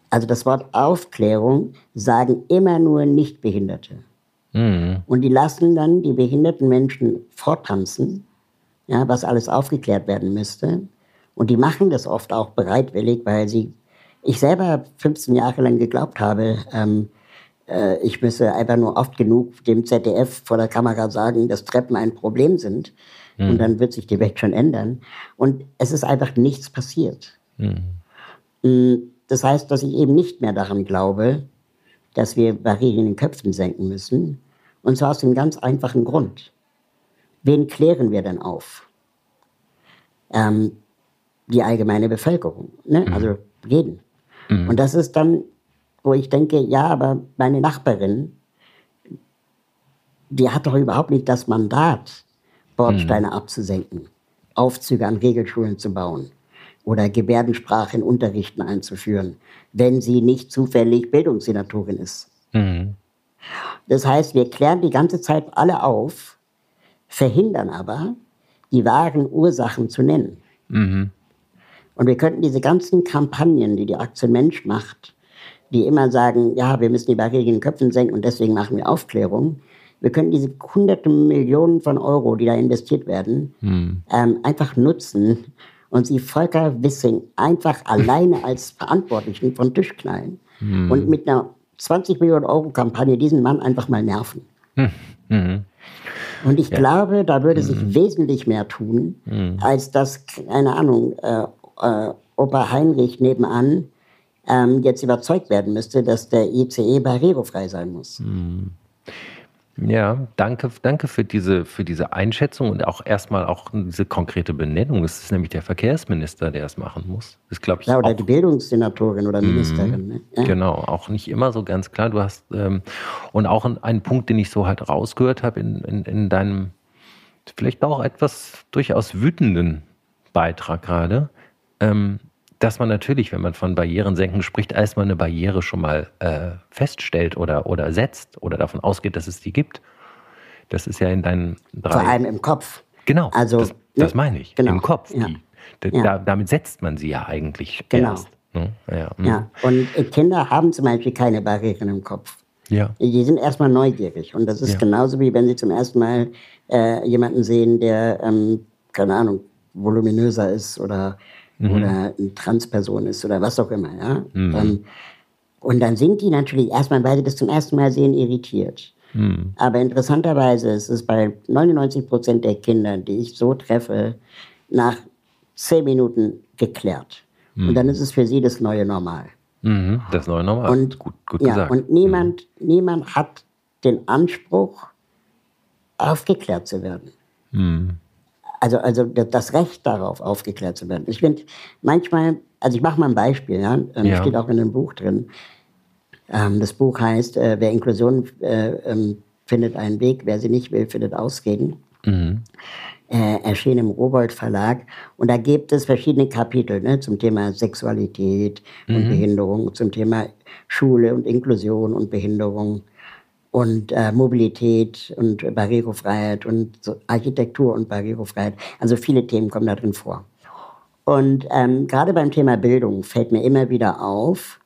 Also das Wort Aufklärung sagen immer nur Nichtbehinderte. Mhm. Und die lassen dann die behinderten Menschen vortanzen, ja, was alles aufgeklärt werden müsste. Und die machen das oft auch bereitwillig, weil sie, ich selber 15 Jahre lang geglaubt habe, ähm, äh, ich müsse einfach nur oft genug dem ZDF vor der Kamera sagen, dass Treppen ein Problem sind. Mhm. Und dann wird sich die Welt schon ändern. Und es ist einfach nichts passiert. Mhm. Mm, das heißt, dass ich eben nicht mehr daran glaube, dass wir Barrieren in den Köpfen senken müssen. Und zwar aus dem ganz einfachen Grund. Wen klären wir denn auf? Ähm, die allgemeine Bevölkerung, ne? Mhm. also jeden. Mhm. Und das ist dann, wo ich denke, ja, aber meine Nachbarin, die hat doch überhaupt nicht das Mandat, Bordsteine mhm. abzusenken, Aufzüge an Regelschulen zu bauen oder Gebärdensprache in Unterrichten einzuführen, wenn sie nicht zufällig Bildungssenatorin ist. Mhm. Das heißt, wir klären die ganze Zeit alle auf, verhindern aber, die wahren Ursachen zu nennen. Mhm. Und wir könnten diese ganzen Kampagnen, die die Aktion Mensch macht, die immer sagen, ja, wir müssen die Barrieren in den Köpfen senken und deswegen machen wir Aufklärung. Wir können diese hunderte Millionen von Euro, die da investiert werden, mhm. ähm, einfach nutzen und sie Volker Wissing einfach alleine als Verantwortlichen von Tisch knallen mhm. und mit einer 20 Millionen Euro Kampagne diesen Mann einfach mal nerven. Hm. Mhm. Und ich ja. glaube, da würde sich mhm. wesentlich mehr tun, mhm. als dass, keine Ahnung, äh, äh, Opa Heinrich nebenan ähm, jetzt überzeugt werden müsste, dass der ICE barrierefrei sein muss. Mhm. Ja, danke, danke für diese, für diese Einschätzung und auch erstmal auch diese konkrete Benennung. Es ist nämlich der Verkehrsminister, der es machen muss. Das glaube ich. Ja, oder auch, die Bildungssenatorin oder mhm. Ministerin. Ne? Ja. Genau, auch nicht immer so ganz klar. Du hast ähm, und auch ein, ein, Punkt, den ich so halt rausgehört habe in, in, in deinem vielleicht auch etwas durchaus wütenden Beitrag gerade. Ähm, dass man natürlich, wenn man von Barrierensenken spricht, erstmal eine Barriere schon mal äh, feststellt oder, oder setzt oder davon ausgeht, dass es die gibt. Das ist ja in deinen drei. Vor allem im Kopf. Genau. Also, das, das meine ich. Genau. Im Kopf. Ja. Die, da, ja. damit setzt man sie ja eigentlich genau. erst. Ne? Ja. Mhm. ja. Und Kinder haben zum Beispiel keine Barrieren im Kopf. Ja. Die sind erstmal neugierig. Und das ist ja. genauso wie wenn sie zum ersten Mal äh, jemanden sehen, der, ähm, keine Ahnung, voluminöser ist oder mhm. oder eine Transperson ist oder was auch immer. Ja? Mhm. Ähm, und dann sind die natürlich erstmal, weil sie das zum ersten Mal sehen, irritiert. Mhm. Aber interessanterweise ist es bei 99 Prozent der Kinder, die ich so treffe, nach zehn Minuten geklärt. Und mhm. dann ist es für sie das neue Normal. Mhm. Das neue Normal. Und, gut, gut ja, gesagt. Und niemand, mhm. niemand hat den Anspruch, aufgeklärt zu werden. Also, also das Recht darauf, aufgeklärt zu werden. Ich finde manchmal, also ich mache mal ein Beispiel, ja, ähm, ja. steht auch in dem Buch drin. Ähm, das Buch heißt, äh, wer Inklusion äh, ähm, findet einen Weg, wer sie nicht will, findet Ausreden. Mhm. Äh, erschien im Robold Verlag. Und da gibt es verschiedene Kapitel ne, zum Thema Sexualität und mhm. Behinderung, zum Thema Schule und Inklusion und Behinderung. Und äh, Mobilität und Barrierefreiheit und so Architektur und Barrierefreiheit. Also viele Themen kommen da drin vor. Und ähm, gerade beim Thema Bildung fällt mir immer wieder auf,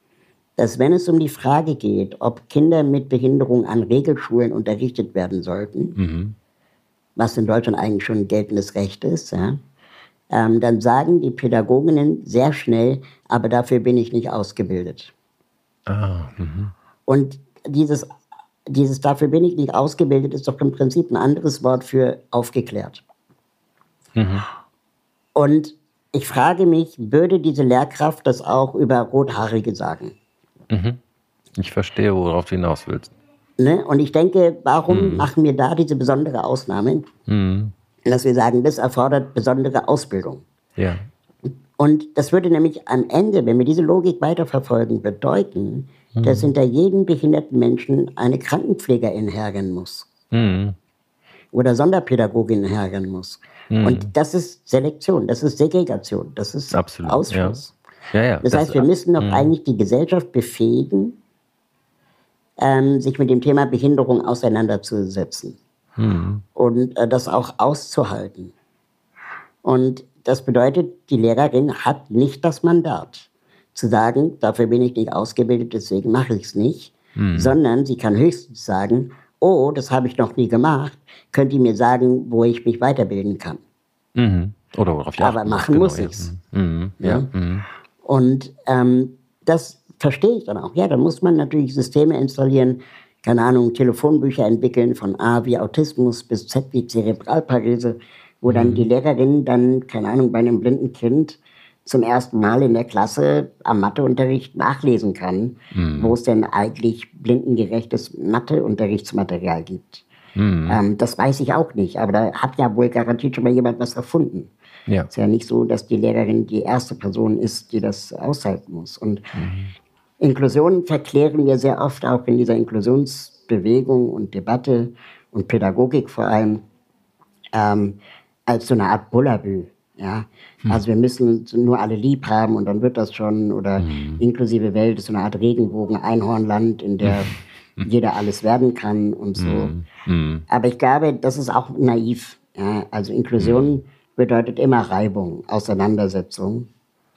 dass wenn es um die Frage geht, ob Kinder mit Behinderung an Regelschulen unterrichtet werden sollten, mhm. was in Deutschland eigentlich schon geltendes Recht ist, ja, ähm, dann sagen die Pädagoginnen sehr schnell, aber dafür bin ich nicht ausgebildet. Ah, mhm. Und dieses dieses dafür bin ich nicht ausgebildet ist doch im Prinzip ein anderes Wort für aufgeklärt. Mhm. Und ich frage mich, würde diese Lehrkraft das auch über Rothaarige sagen? Mhm. Ich verstehe, worauf du hinaus willst. Ne? Und ich denke, warum mhm. machen wir da diese besondere Ausnahme? Mhm. Dass wir sagen, das erfordert besondere Ausbildung. Ja. Und das würde nämlich am Ende, wenn wir diese Logik weiterverfolgen, bedeuten, mhm. dass hinter jedem behinderten Menschen eine Krankenpflegerin herrennen muss. Mhm. Oder Sonderpädagogin herrennen muss. Mhm. Und das ist Selektion, das ist Segregation, das ist Absolut, Ausschluss. Ja. Ja, ja, das, das, heißt, wir müssen doch mhm. eigentlich die Gesellschaft befähigen, ähm, sich mit dem Thema Behinderung auseinanderzusetzen mhm. und äh, das auch auszuhalten. Und das bedeutet, die Lehrerin hat nicht das Mandat, zu sagen, dafür bin ich nicht ausgebildet, deswegen mache ich es nicht, mhm. sondern sie kann höchstens sagen, oh, das habe ich noch nie gemacht, könnt ihr mir sagen, wo ich mich weiterbilden kann. Mhm. Oder worauf ich Aber machen genau, muss ich es. Mhm. Ja. ja. Mhm. Und ähm, das verstehe ich dann auch. Ja, da muss man natürlich Systeme installieren, keine Ahnung, Telefonbücher entwickeln, von A wie Autismus bis Z wie Zerebralparese, wo dann mhm. die Lehrerin dann, keine Ahnung, bei einem blinden Kind zum ersten Mal in der Klasse am Matheunterricht nachlesen kann, mhm. wo es denn eigentlich blindengerechtes Matheunterrichtsmaterial gibt. Mhm. Ähm, das weiß ich auch nicht, aber da hat ja wohl garantiert schon mal jemand was erfunden. Ja. Es ist ja nicht so, dass die Lehrerin die erste Person ist, die das aushalten muss. Und mhm. Inklusion verklären wir sehr oft auch in dieser Inklusionsbewegung und Debatte und Pädagogik vor allem ähm, als so eine Art Bullabü. Ja, hm. also wir müssen nur alle lieb haben und dann wird das schon. Oder hm. inklusive Welt ist so eine Art Regenbogen, Einhornland, in der hm. jeder alles werden kann und so. Hm. hm. Aber ich glaube, das ist auch naiv. Ja, also Inklusion hm. bedeutet immer Reibung, Auseinandersetzung.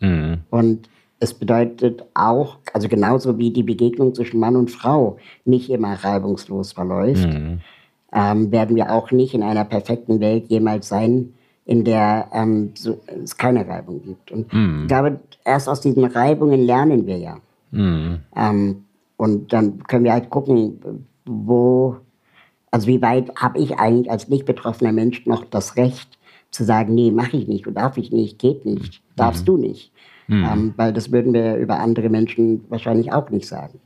Und es bedeutet auch, also genauso wie die Begegnung zwischen Mann und Frau nicht immer reibungslos verläuft, ähm, werden wir auch nicht in einer perfekten Welt jemals sein, in der ähm, so, es keine Reibung gibt. Und mm. ich glaube, erst aus diesen Reibungen lernen wir ja. Mm. Ähm, und dann können wir halt gucken, wo, also wie weit habe ich eigentlich als nicht betroffener Mensch noch das Recht zu sagen, nee, mache ich nicht, darf ich nicht, geht nicht, darfst mm. du nicht. Mm. Ähm, weil das würden wir über andere Menschen wahrscheinlich auch nicht sagen.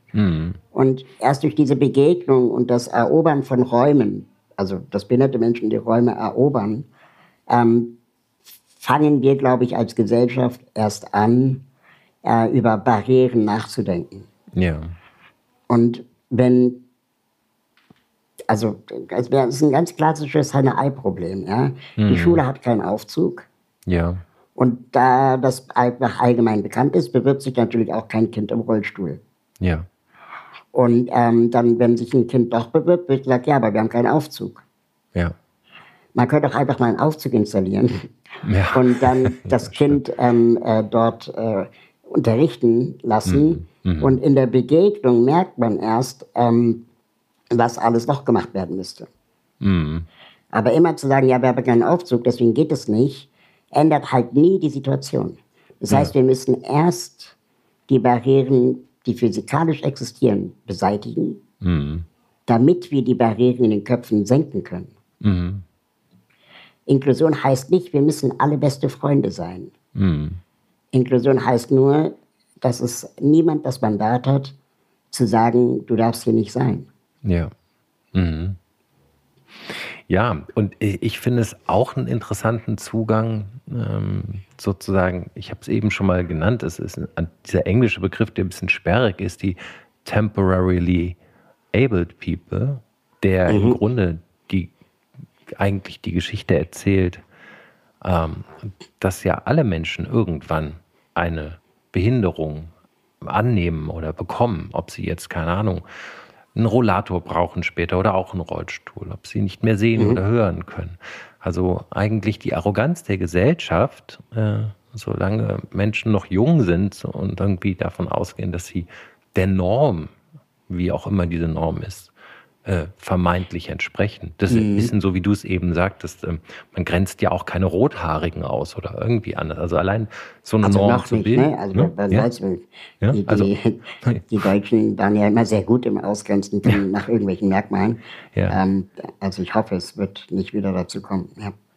Und erst durch diese Begegnung und das Erobern von Räumen, also dass behinderte Menschen die Räume erobern, ähm, fangen wir, glaube ich, als Gesellschaft erst an, äh, über Barrieren nachzudenken. Ja. Und wenn, also das ist ein ganz klassisches Henne-Ei-Problem. Ja? Mhm. Die Schule hat keinen Aufzug. Ja. Und da das allgemein bekannt ist, bewirbt sich natürlich auch kein Kind im Rollstuhl. Ja. Und ähm, dann, wenn sich ein Kind doch bewirbt, wird gesagt, ja, aber wir haben keinen Aufzug. Ja. Man könnte auch einfach mal einen Aufzug installieren ja. und dann das Kind ähm, äh, dort äh, unterrichten lassen. Mhm. Mhm. Und in der Begegnung merkt man erst, ähm, was alles noch gemacht werden müsste. Mhm. Aber immer zu sagen, ja, wir haben keinen Aufzug, deswegen geht es nicht, ändert halt nie die Situation. Das heißt, wir müssen erst die Barrieren, die physikalisch existieren, beseitigen, mhm. damit wir die Barrieren in den Köpfen senken können. Inklusion heißt nicht, wir müssen alle beste Freunde sein. Mhm. Inklusion heißt nur, dass es niemand das Mandat hat, zu sagen, du darfst hier nicht sein. Ja. Mhm. Ja, und ich finde es auch einen interessanten Zugang, ähm, sozusagen, ich habe es eben schon mal genannt, es ist ein, dieser englische Begriff, der ein bisschen sperrig ist, die temporarily abled people, der mhm. im Grunde eigentlich die Geschichte erzählt, ähm, dass ja alle Menschen irgendwann eine Behinderung annehmen oder bekommen, ob sie jetzt, keine Ahnung, einen Rollator brauchen später oder auch einen Rollstuhl, ob sie nicht mehr sehen mhm. oder hören können. Also eigentlich die Arroganz der Gesellschaft, äh, solange Menschen noch jung sind und irgendwie davon ausgehen, dass sie der Norm, wie auch immer diese Norm ist, äh, vermeintlich entsprechen. Das ist ein mhm. bisschen so, wie du es eben sagtest. Ähm, man grenzt ja auch keine Rothaarigen aus oder irgendwie anders. Also allein so eine also Norm zu bilden. Ne? Also, ne? ja? ja? Die, also, die, Deutschen waren ja immer sehr gut im Ausgrenzen nach irgendwelchen Merkmalen. Ja. Ähm, also ich hoffe, es wird nicht wieder dazu kommen.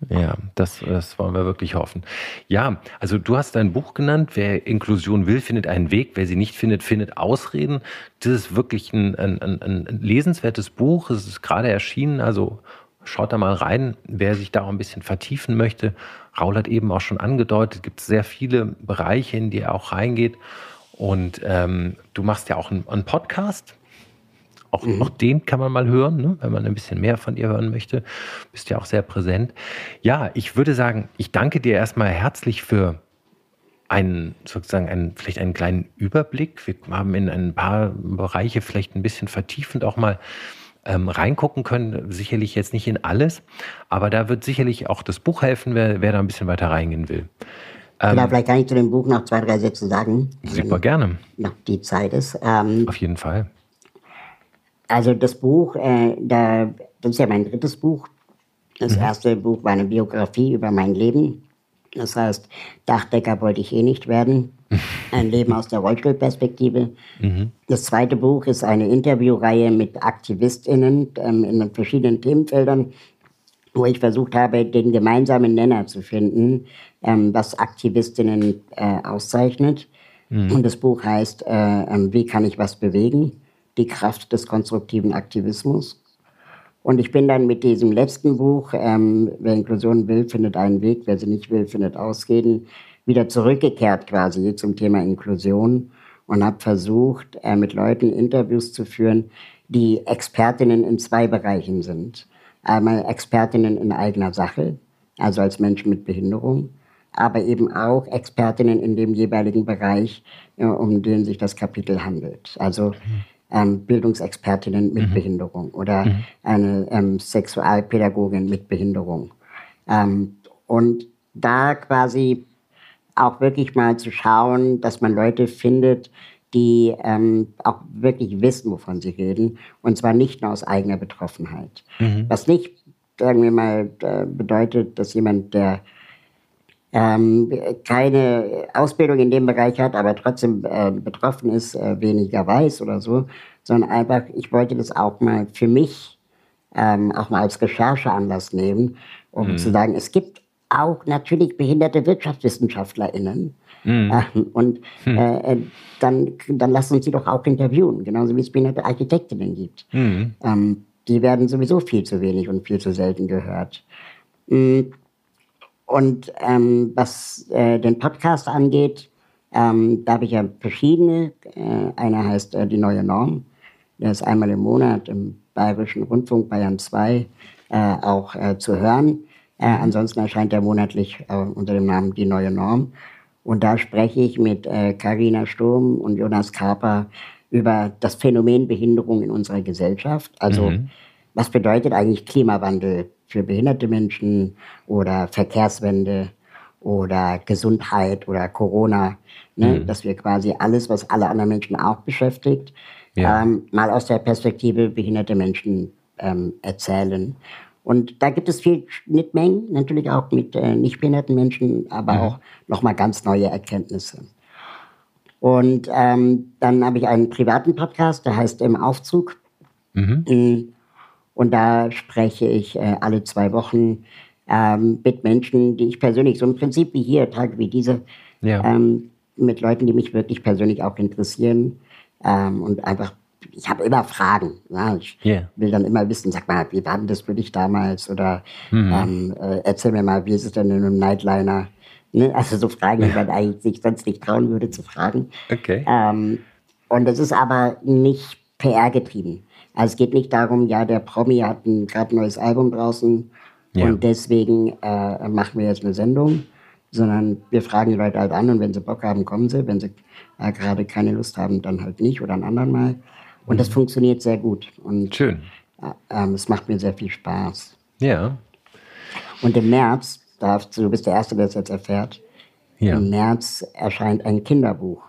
Ja. Das, das wollen wir wirklich hoffen. Ja, also du hast dein Buch genannt, wer Inklusion will, findet einen Weg, wer sie nicht findet, findet Ausreden. Das ist wirklich ein, ein, ein, ein lesenswertes Buch, es ist gerade erschienen, also schaut da mal rein, wer sich da auch ein bisschen vertiefen möchte. Raul hat eben auch schon angedeutet, gibt sehr viele Bereiche, in die er auch reingeht. Und ähm, du machst ja auch einen, einen Podcast, auch, mhm. auch den kann man mal hören, ne? wenn man ein bisschen mehr von ihr hören möchte. Bist ja auch sehr präsent. Ja, ich würde sagen, ich danke dir erstmal herzlich für einen, sozusagen einen, vielleicht einen kleinen Überblick. Wir haben in ein paar Bereiche vielleicht ein bisschen vertiefend auch mal ähm, reingucken können. Sicherlich jetzt nicht in alles, aber da wird sicherlich auch das Buch helfen, wer, wer da ein bisschen weiter reingehen will. Ähm, genau, vielleicht kann ich zu dem Buch noch zwei, drei Sätze sagen. Super gerne. Noch die Zeit ist. Ähm, Auf jeden Fall. Also das Buch, äh, da, das ist ja mein drittes Buch. Das mhm. erste Buch war eine Biografie über mein Leben. Das heißt, Dachdecker wollte ich eh nicht werden. Ein Leben aus der Rollstuhlperspektive. Mhm. Das zweite Buch ist eine Interviewreihe mit AktivistInnen ähm, in verschiedenen Themenfeldern, wo ich versucht habe, den gemeinsamen Nenner zu finden, ähm, was AktivistInnen äh, auszeichnet. Mhm. Und das Buch heißt äh, äh, Wie kann ich was bewegen? Die Kraft des konstruktiven Aktivismus. Und ich bin dann mit diesem letzten Buch, ähm, wer Inklusion will, findet einen Weg, wer sie nicht will, findet Ausreden, wieder zurückgekehrt quasi zum Thema Inklusion und habe versucht, äh, mit Leuten Interviews zu führen, die Expertinnen in zwei Bereichen sind. Einmal Expertinnen in eigener Sache, also als Menschen mit Behinderung, aber eben auch Expertinnen in dem jeweiligen Bereich, äh, um den sich das Kapitel handelt. Also ähm, Bildungsexpertinnen mit mhm. Behinderung oder mhm. eine ähm, Sexualpädagogin mit Behinderung. Ähm, und da quasi auch wirklich mal zu schauen, dass man Leute findet, die ähm, auch wirklich wissen, wovon sie reden. Und zwar nicht nur aus eigener Betroffenheit. Mhm. Was nicht, sagen wir mal, äh, bedeutet, dass jemand, der ähm, keine Ausbildung in dem Bereich hat, aber trotzdem äh, betroffen ist, äh, weniger weiß oder so, sondern einfach, ich wollte das auch mal für mich ähm, auch mal als Rechercheanlass nehmen, um mhm. zu sagen, es gibt auch natürlich behinderte WirtschaftswissenschaftlerInnen. Mhm. Ähm, und mhm. äh, dann, dann lasst uns sie doch auch interviewen, genauso wie es behinderte Architektinnen gibt. Mhm. Ähm, die werden sowieso viel zu wenig und viel zu selten gehört. Mhm. Und ähm, was äh, den Podcast angeht, ähm, da habe ich ja verschiedene. Äh, einer heißt äh, Die neue Norm. Der ist einmal im Monat im Bayerischen Rundfunk Bayern 2 äh, auch äh, zu hören. Äh, ansonsten erscheint er monatlich unter dem Namen Die neue Norm. Und da spreche ich mit Karina Sturm und Jonas Kaper über das Phänomen Behinderung in unserer Gesellschaft. Also mhm. was bedeutet eigentlich Klimawandel für behinderte Menschen oder Verkehrswende oder Gesundheit oder Corona, ne? Mhm. dass wir quasi alles, was alle anderen Menschen auch beschäftigt, ja. ähm, mal aus der Perspektive behinderte Menschen ähm, erzählen. Und da gibt es viel Schnittmengen, natürlich auch mit äh, nicht behinderten Menschen, aber mhm. auch nochmal ganz neue Erkenntnisse. Und ähm, dann habe ich einen privaten Podcast, der heißt Im Aufzug. Mhm. Und da spreche ich äh, alle zwei Wochen ähm, mit Menschen, die ich persönlich, so im Prinzip wie hier, Tage wie diese, ja. ähm, mit Leuten, die mich wirklich persönlich auch interessieren. Ähm, und einfach, ich habe immer Fragen. Ja? Ich yeah. will dann immer wissen, sag mal, wie war denn das für dich damals? Oder mhm. ähm, äh, erzähl mir mal, wie ist es denn in einem Nightliner? Ne? Also so Fragen, die man eigentlich sich sonst nicht trauen würde zu fragen. Okay. Ähm, und das ist aber nicht PR getrieben. Also es geht nicht darum, ja, der Promi hat gerade ein neues Album draußen ja. und deswegen äh, machen wir jetzt eine Sendung, sondern wir fragen die Leute halt an und wenn sie Bock haben, kommen sie. Wenn sie äh, gerade keine Lust haben, dann halt nicht oder ein anderen Mal. Und das funktioniert sehr gut. Und Schön. äh, ähm, es macht mir sehr viel Spaß. Ja. Und im März, darfst, du du bist der Erste, der es jetzt erfährt, Ja. im März erscheint ein Kinderbuch,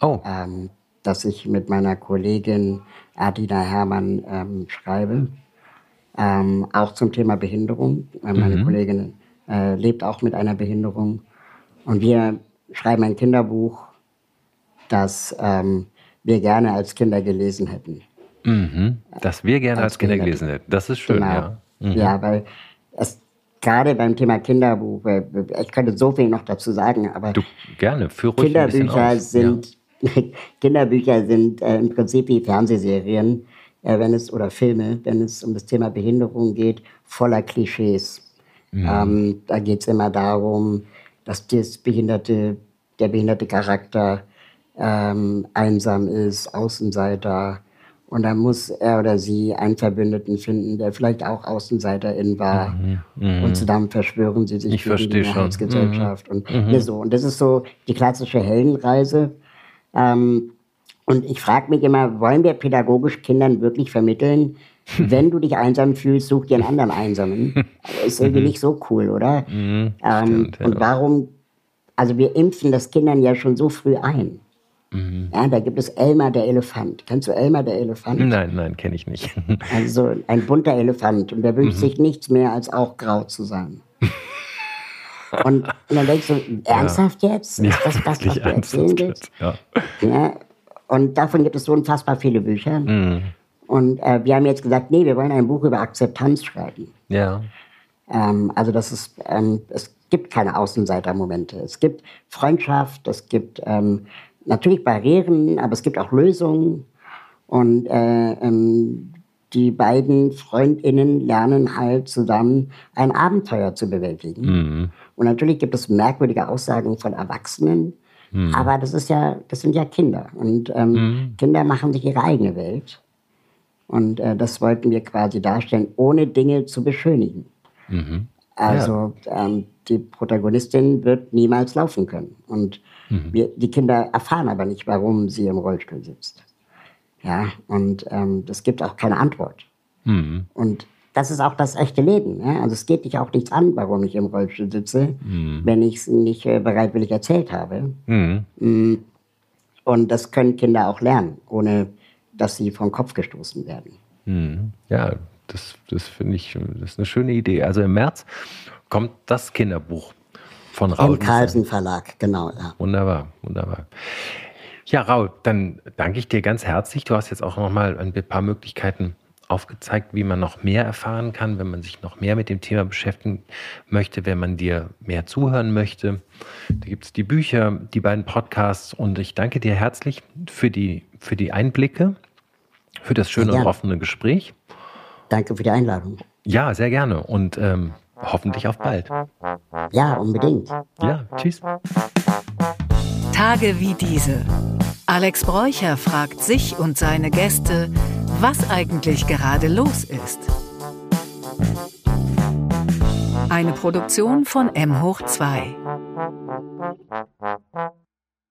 Oh. ähm, das ich mit meiner Kollegin Adina Herrmann ähm, schreibe. Ähm, auch zum Thema Behinderung. Äh, Meine Kollegin äh, lebt auch mit einer Behinderung. Und wir schreiben ein Kinderbuch, das ähm, wir gerne als Kinder gelesen hätten. Mhm. Das wir gerne als, Als Kinder Kinder. gelesen hätten. Das ist schön, Genau. ja. Mhm. Ja, weil es gerade beim Thema Kinderbuch, ich könnte so viel noch dazu sagen, aber Du, gerne, führ ruhig ein bisschen Kinderbücher sind, Kinderbücher sind äh, im Prinzip wie Fernsehserien, äh, wenn es, oder Filme, wenn es um das Thema Behinderung geht, voller Klischees. Ähm, da geht es immer darum, dass das behinderte, der behinderte Charakter ähm, einsam ist, Außenseiter. Und dann muss er oder sie einen Verbündeten finden, der vielleicht auch Außenseiterin war. Und zusammen verschwören sie sich Mhm, Ich gegen verstehe die. Mehrheitsgesellschaft. Und, ne, so. und das ist so die klassische Heldenreise. Ähm, und ich frage mich immer, wollen wir pädagogisch Kindern wirklich vermitteln, wenn du dich einsam fühlst, such dir einen anderen Einsamen. Ist irgendwie nicht so cool, oder? ähm, stimmt. Und warum, also wir impfen das Kindern ja schon so früh ein. Ja, da gibt es Elmar der Elefant. Kennst du Elmar der Elefant? Nein, nein, kenne ich nicht. Also ein bunter Elefant und der wünscht Mhm. sich nichts mehr, als auch grau zu sein. Und, und dann denkst du, ernsthaft jetzt? Ist das das, was wirklich du erzählen willst? Ja. Ja, und davon gibt es so unfassbar viele Bücher. Mhm. Und äh, wir haben jetzt gesagt, nee, wir wollen ein Buch über Akzeptanz schreiben. ja. Ähm, also das ist, ähm, es gibt keine Außenseitermomente. Es gibt Freundschaft, es gibt ähm, natürlich Barrieren, aber es gibt auch Lösungen. Und äh, ähm, die beiden Freundinnen lernen halt zusammen ein Abenteuer zu bewältigen. Und natürlich gibt es merkwürdige Aussagen von Erwachsenen, aber das ist ja, das sind ja Kinder. Und ähm, Kinder machen sich ihre eigene Welt. Und äh, das wollten wir quasi darstellen, ohne Dinge zu beschönigen. Also ähm, die Protagonistin wird niemals laufen können. Und wir, die Kinder erfahren aber nicht, warum sie im Rollstuhl sitzt. Ja, und ähm, es gibt auch keine Antwort. Und das ist auch das echte Leben. Ja? Also es geht dich auch nichts an, warum ich im Rollstuhl sitze, wenn ich es nicht äh, bereitwillig erzählt habe. Mm. Und das können Kinder auch lernen, ohne dass sie vom Kopf gestoßen werden. Mhm. Ja, das, das finde ich, das ist eine schöne Idee. Also im März kommt das Kinderbuch von Raul. Im Carlsen Verlag, genau. Ja. Wunderbar, wunderbar. Ja, Raul, dann danke ich dir ganz herzlich. Du hast jetzt auch noch mal ein paar Möglichkeiten aufgezeigt, wie man noch mehr erfahren kann, wenn man sich noch mehr mit dem Thema beschäftigen möchte, wenn man dir mehr zuhören möchte. Da gibt es die Bücher, die beiden Podcasts und ich danke dir herzlich für die, für die Einblicke, für das schöne und offene Gespräch. Danke für die Einladung. Ja, sehr gerne und ähm, hoffentlich auf bald. Ja, unbedingt. Ja, tschüss. Tage wie diese. Alex Bräucher fragt sich und seine Gäste, was eigentlich gerade los ist. Eine Produktion von M hoch 2.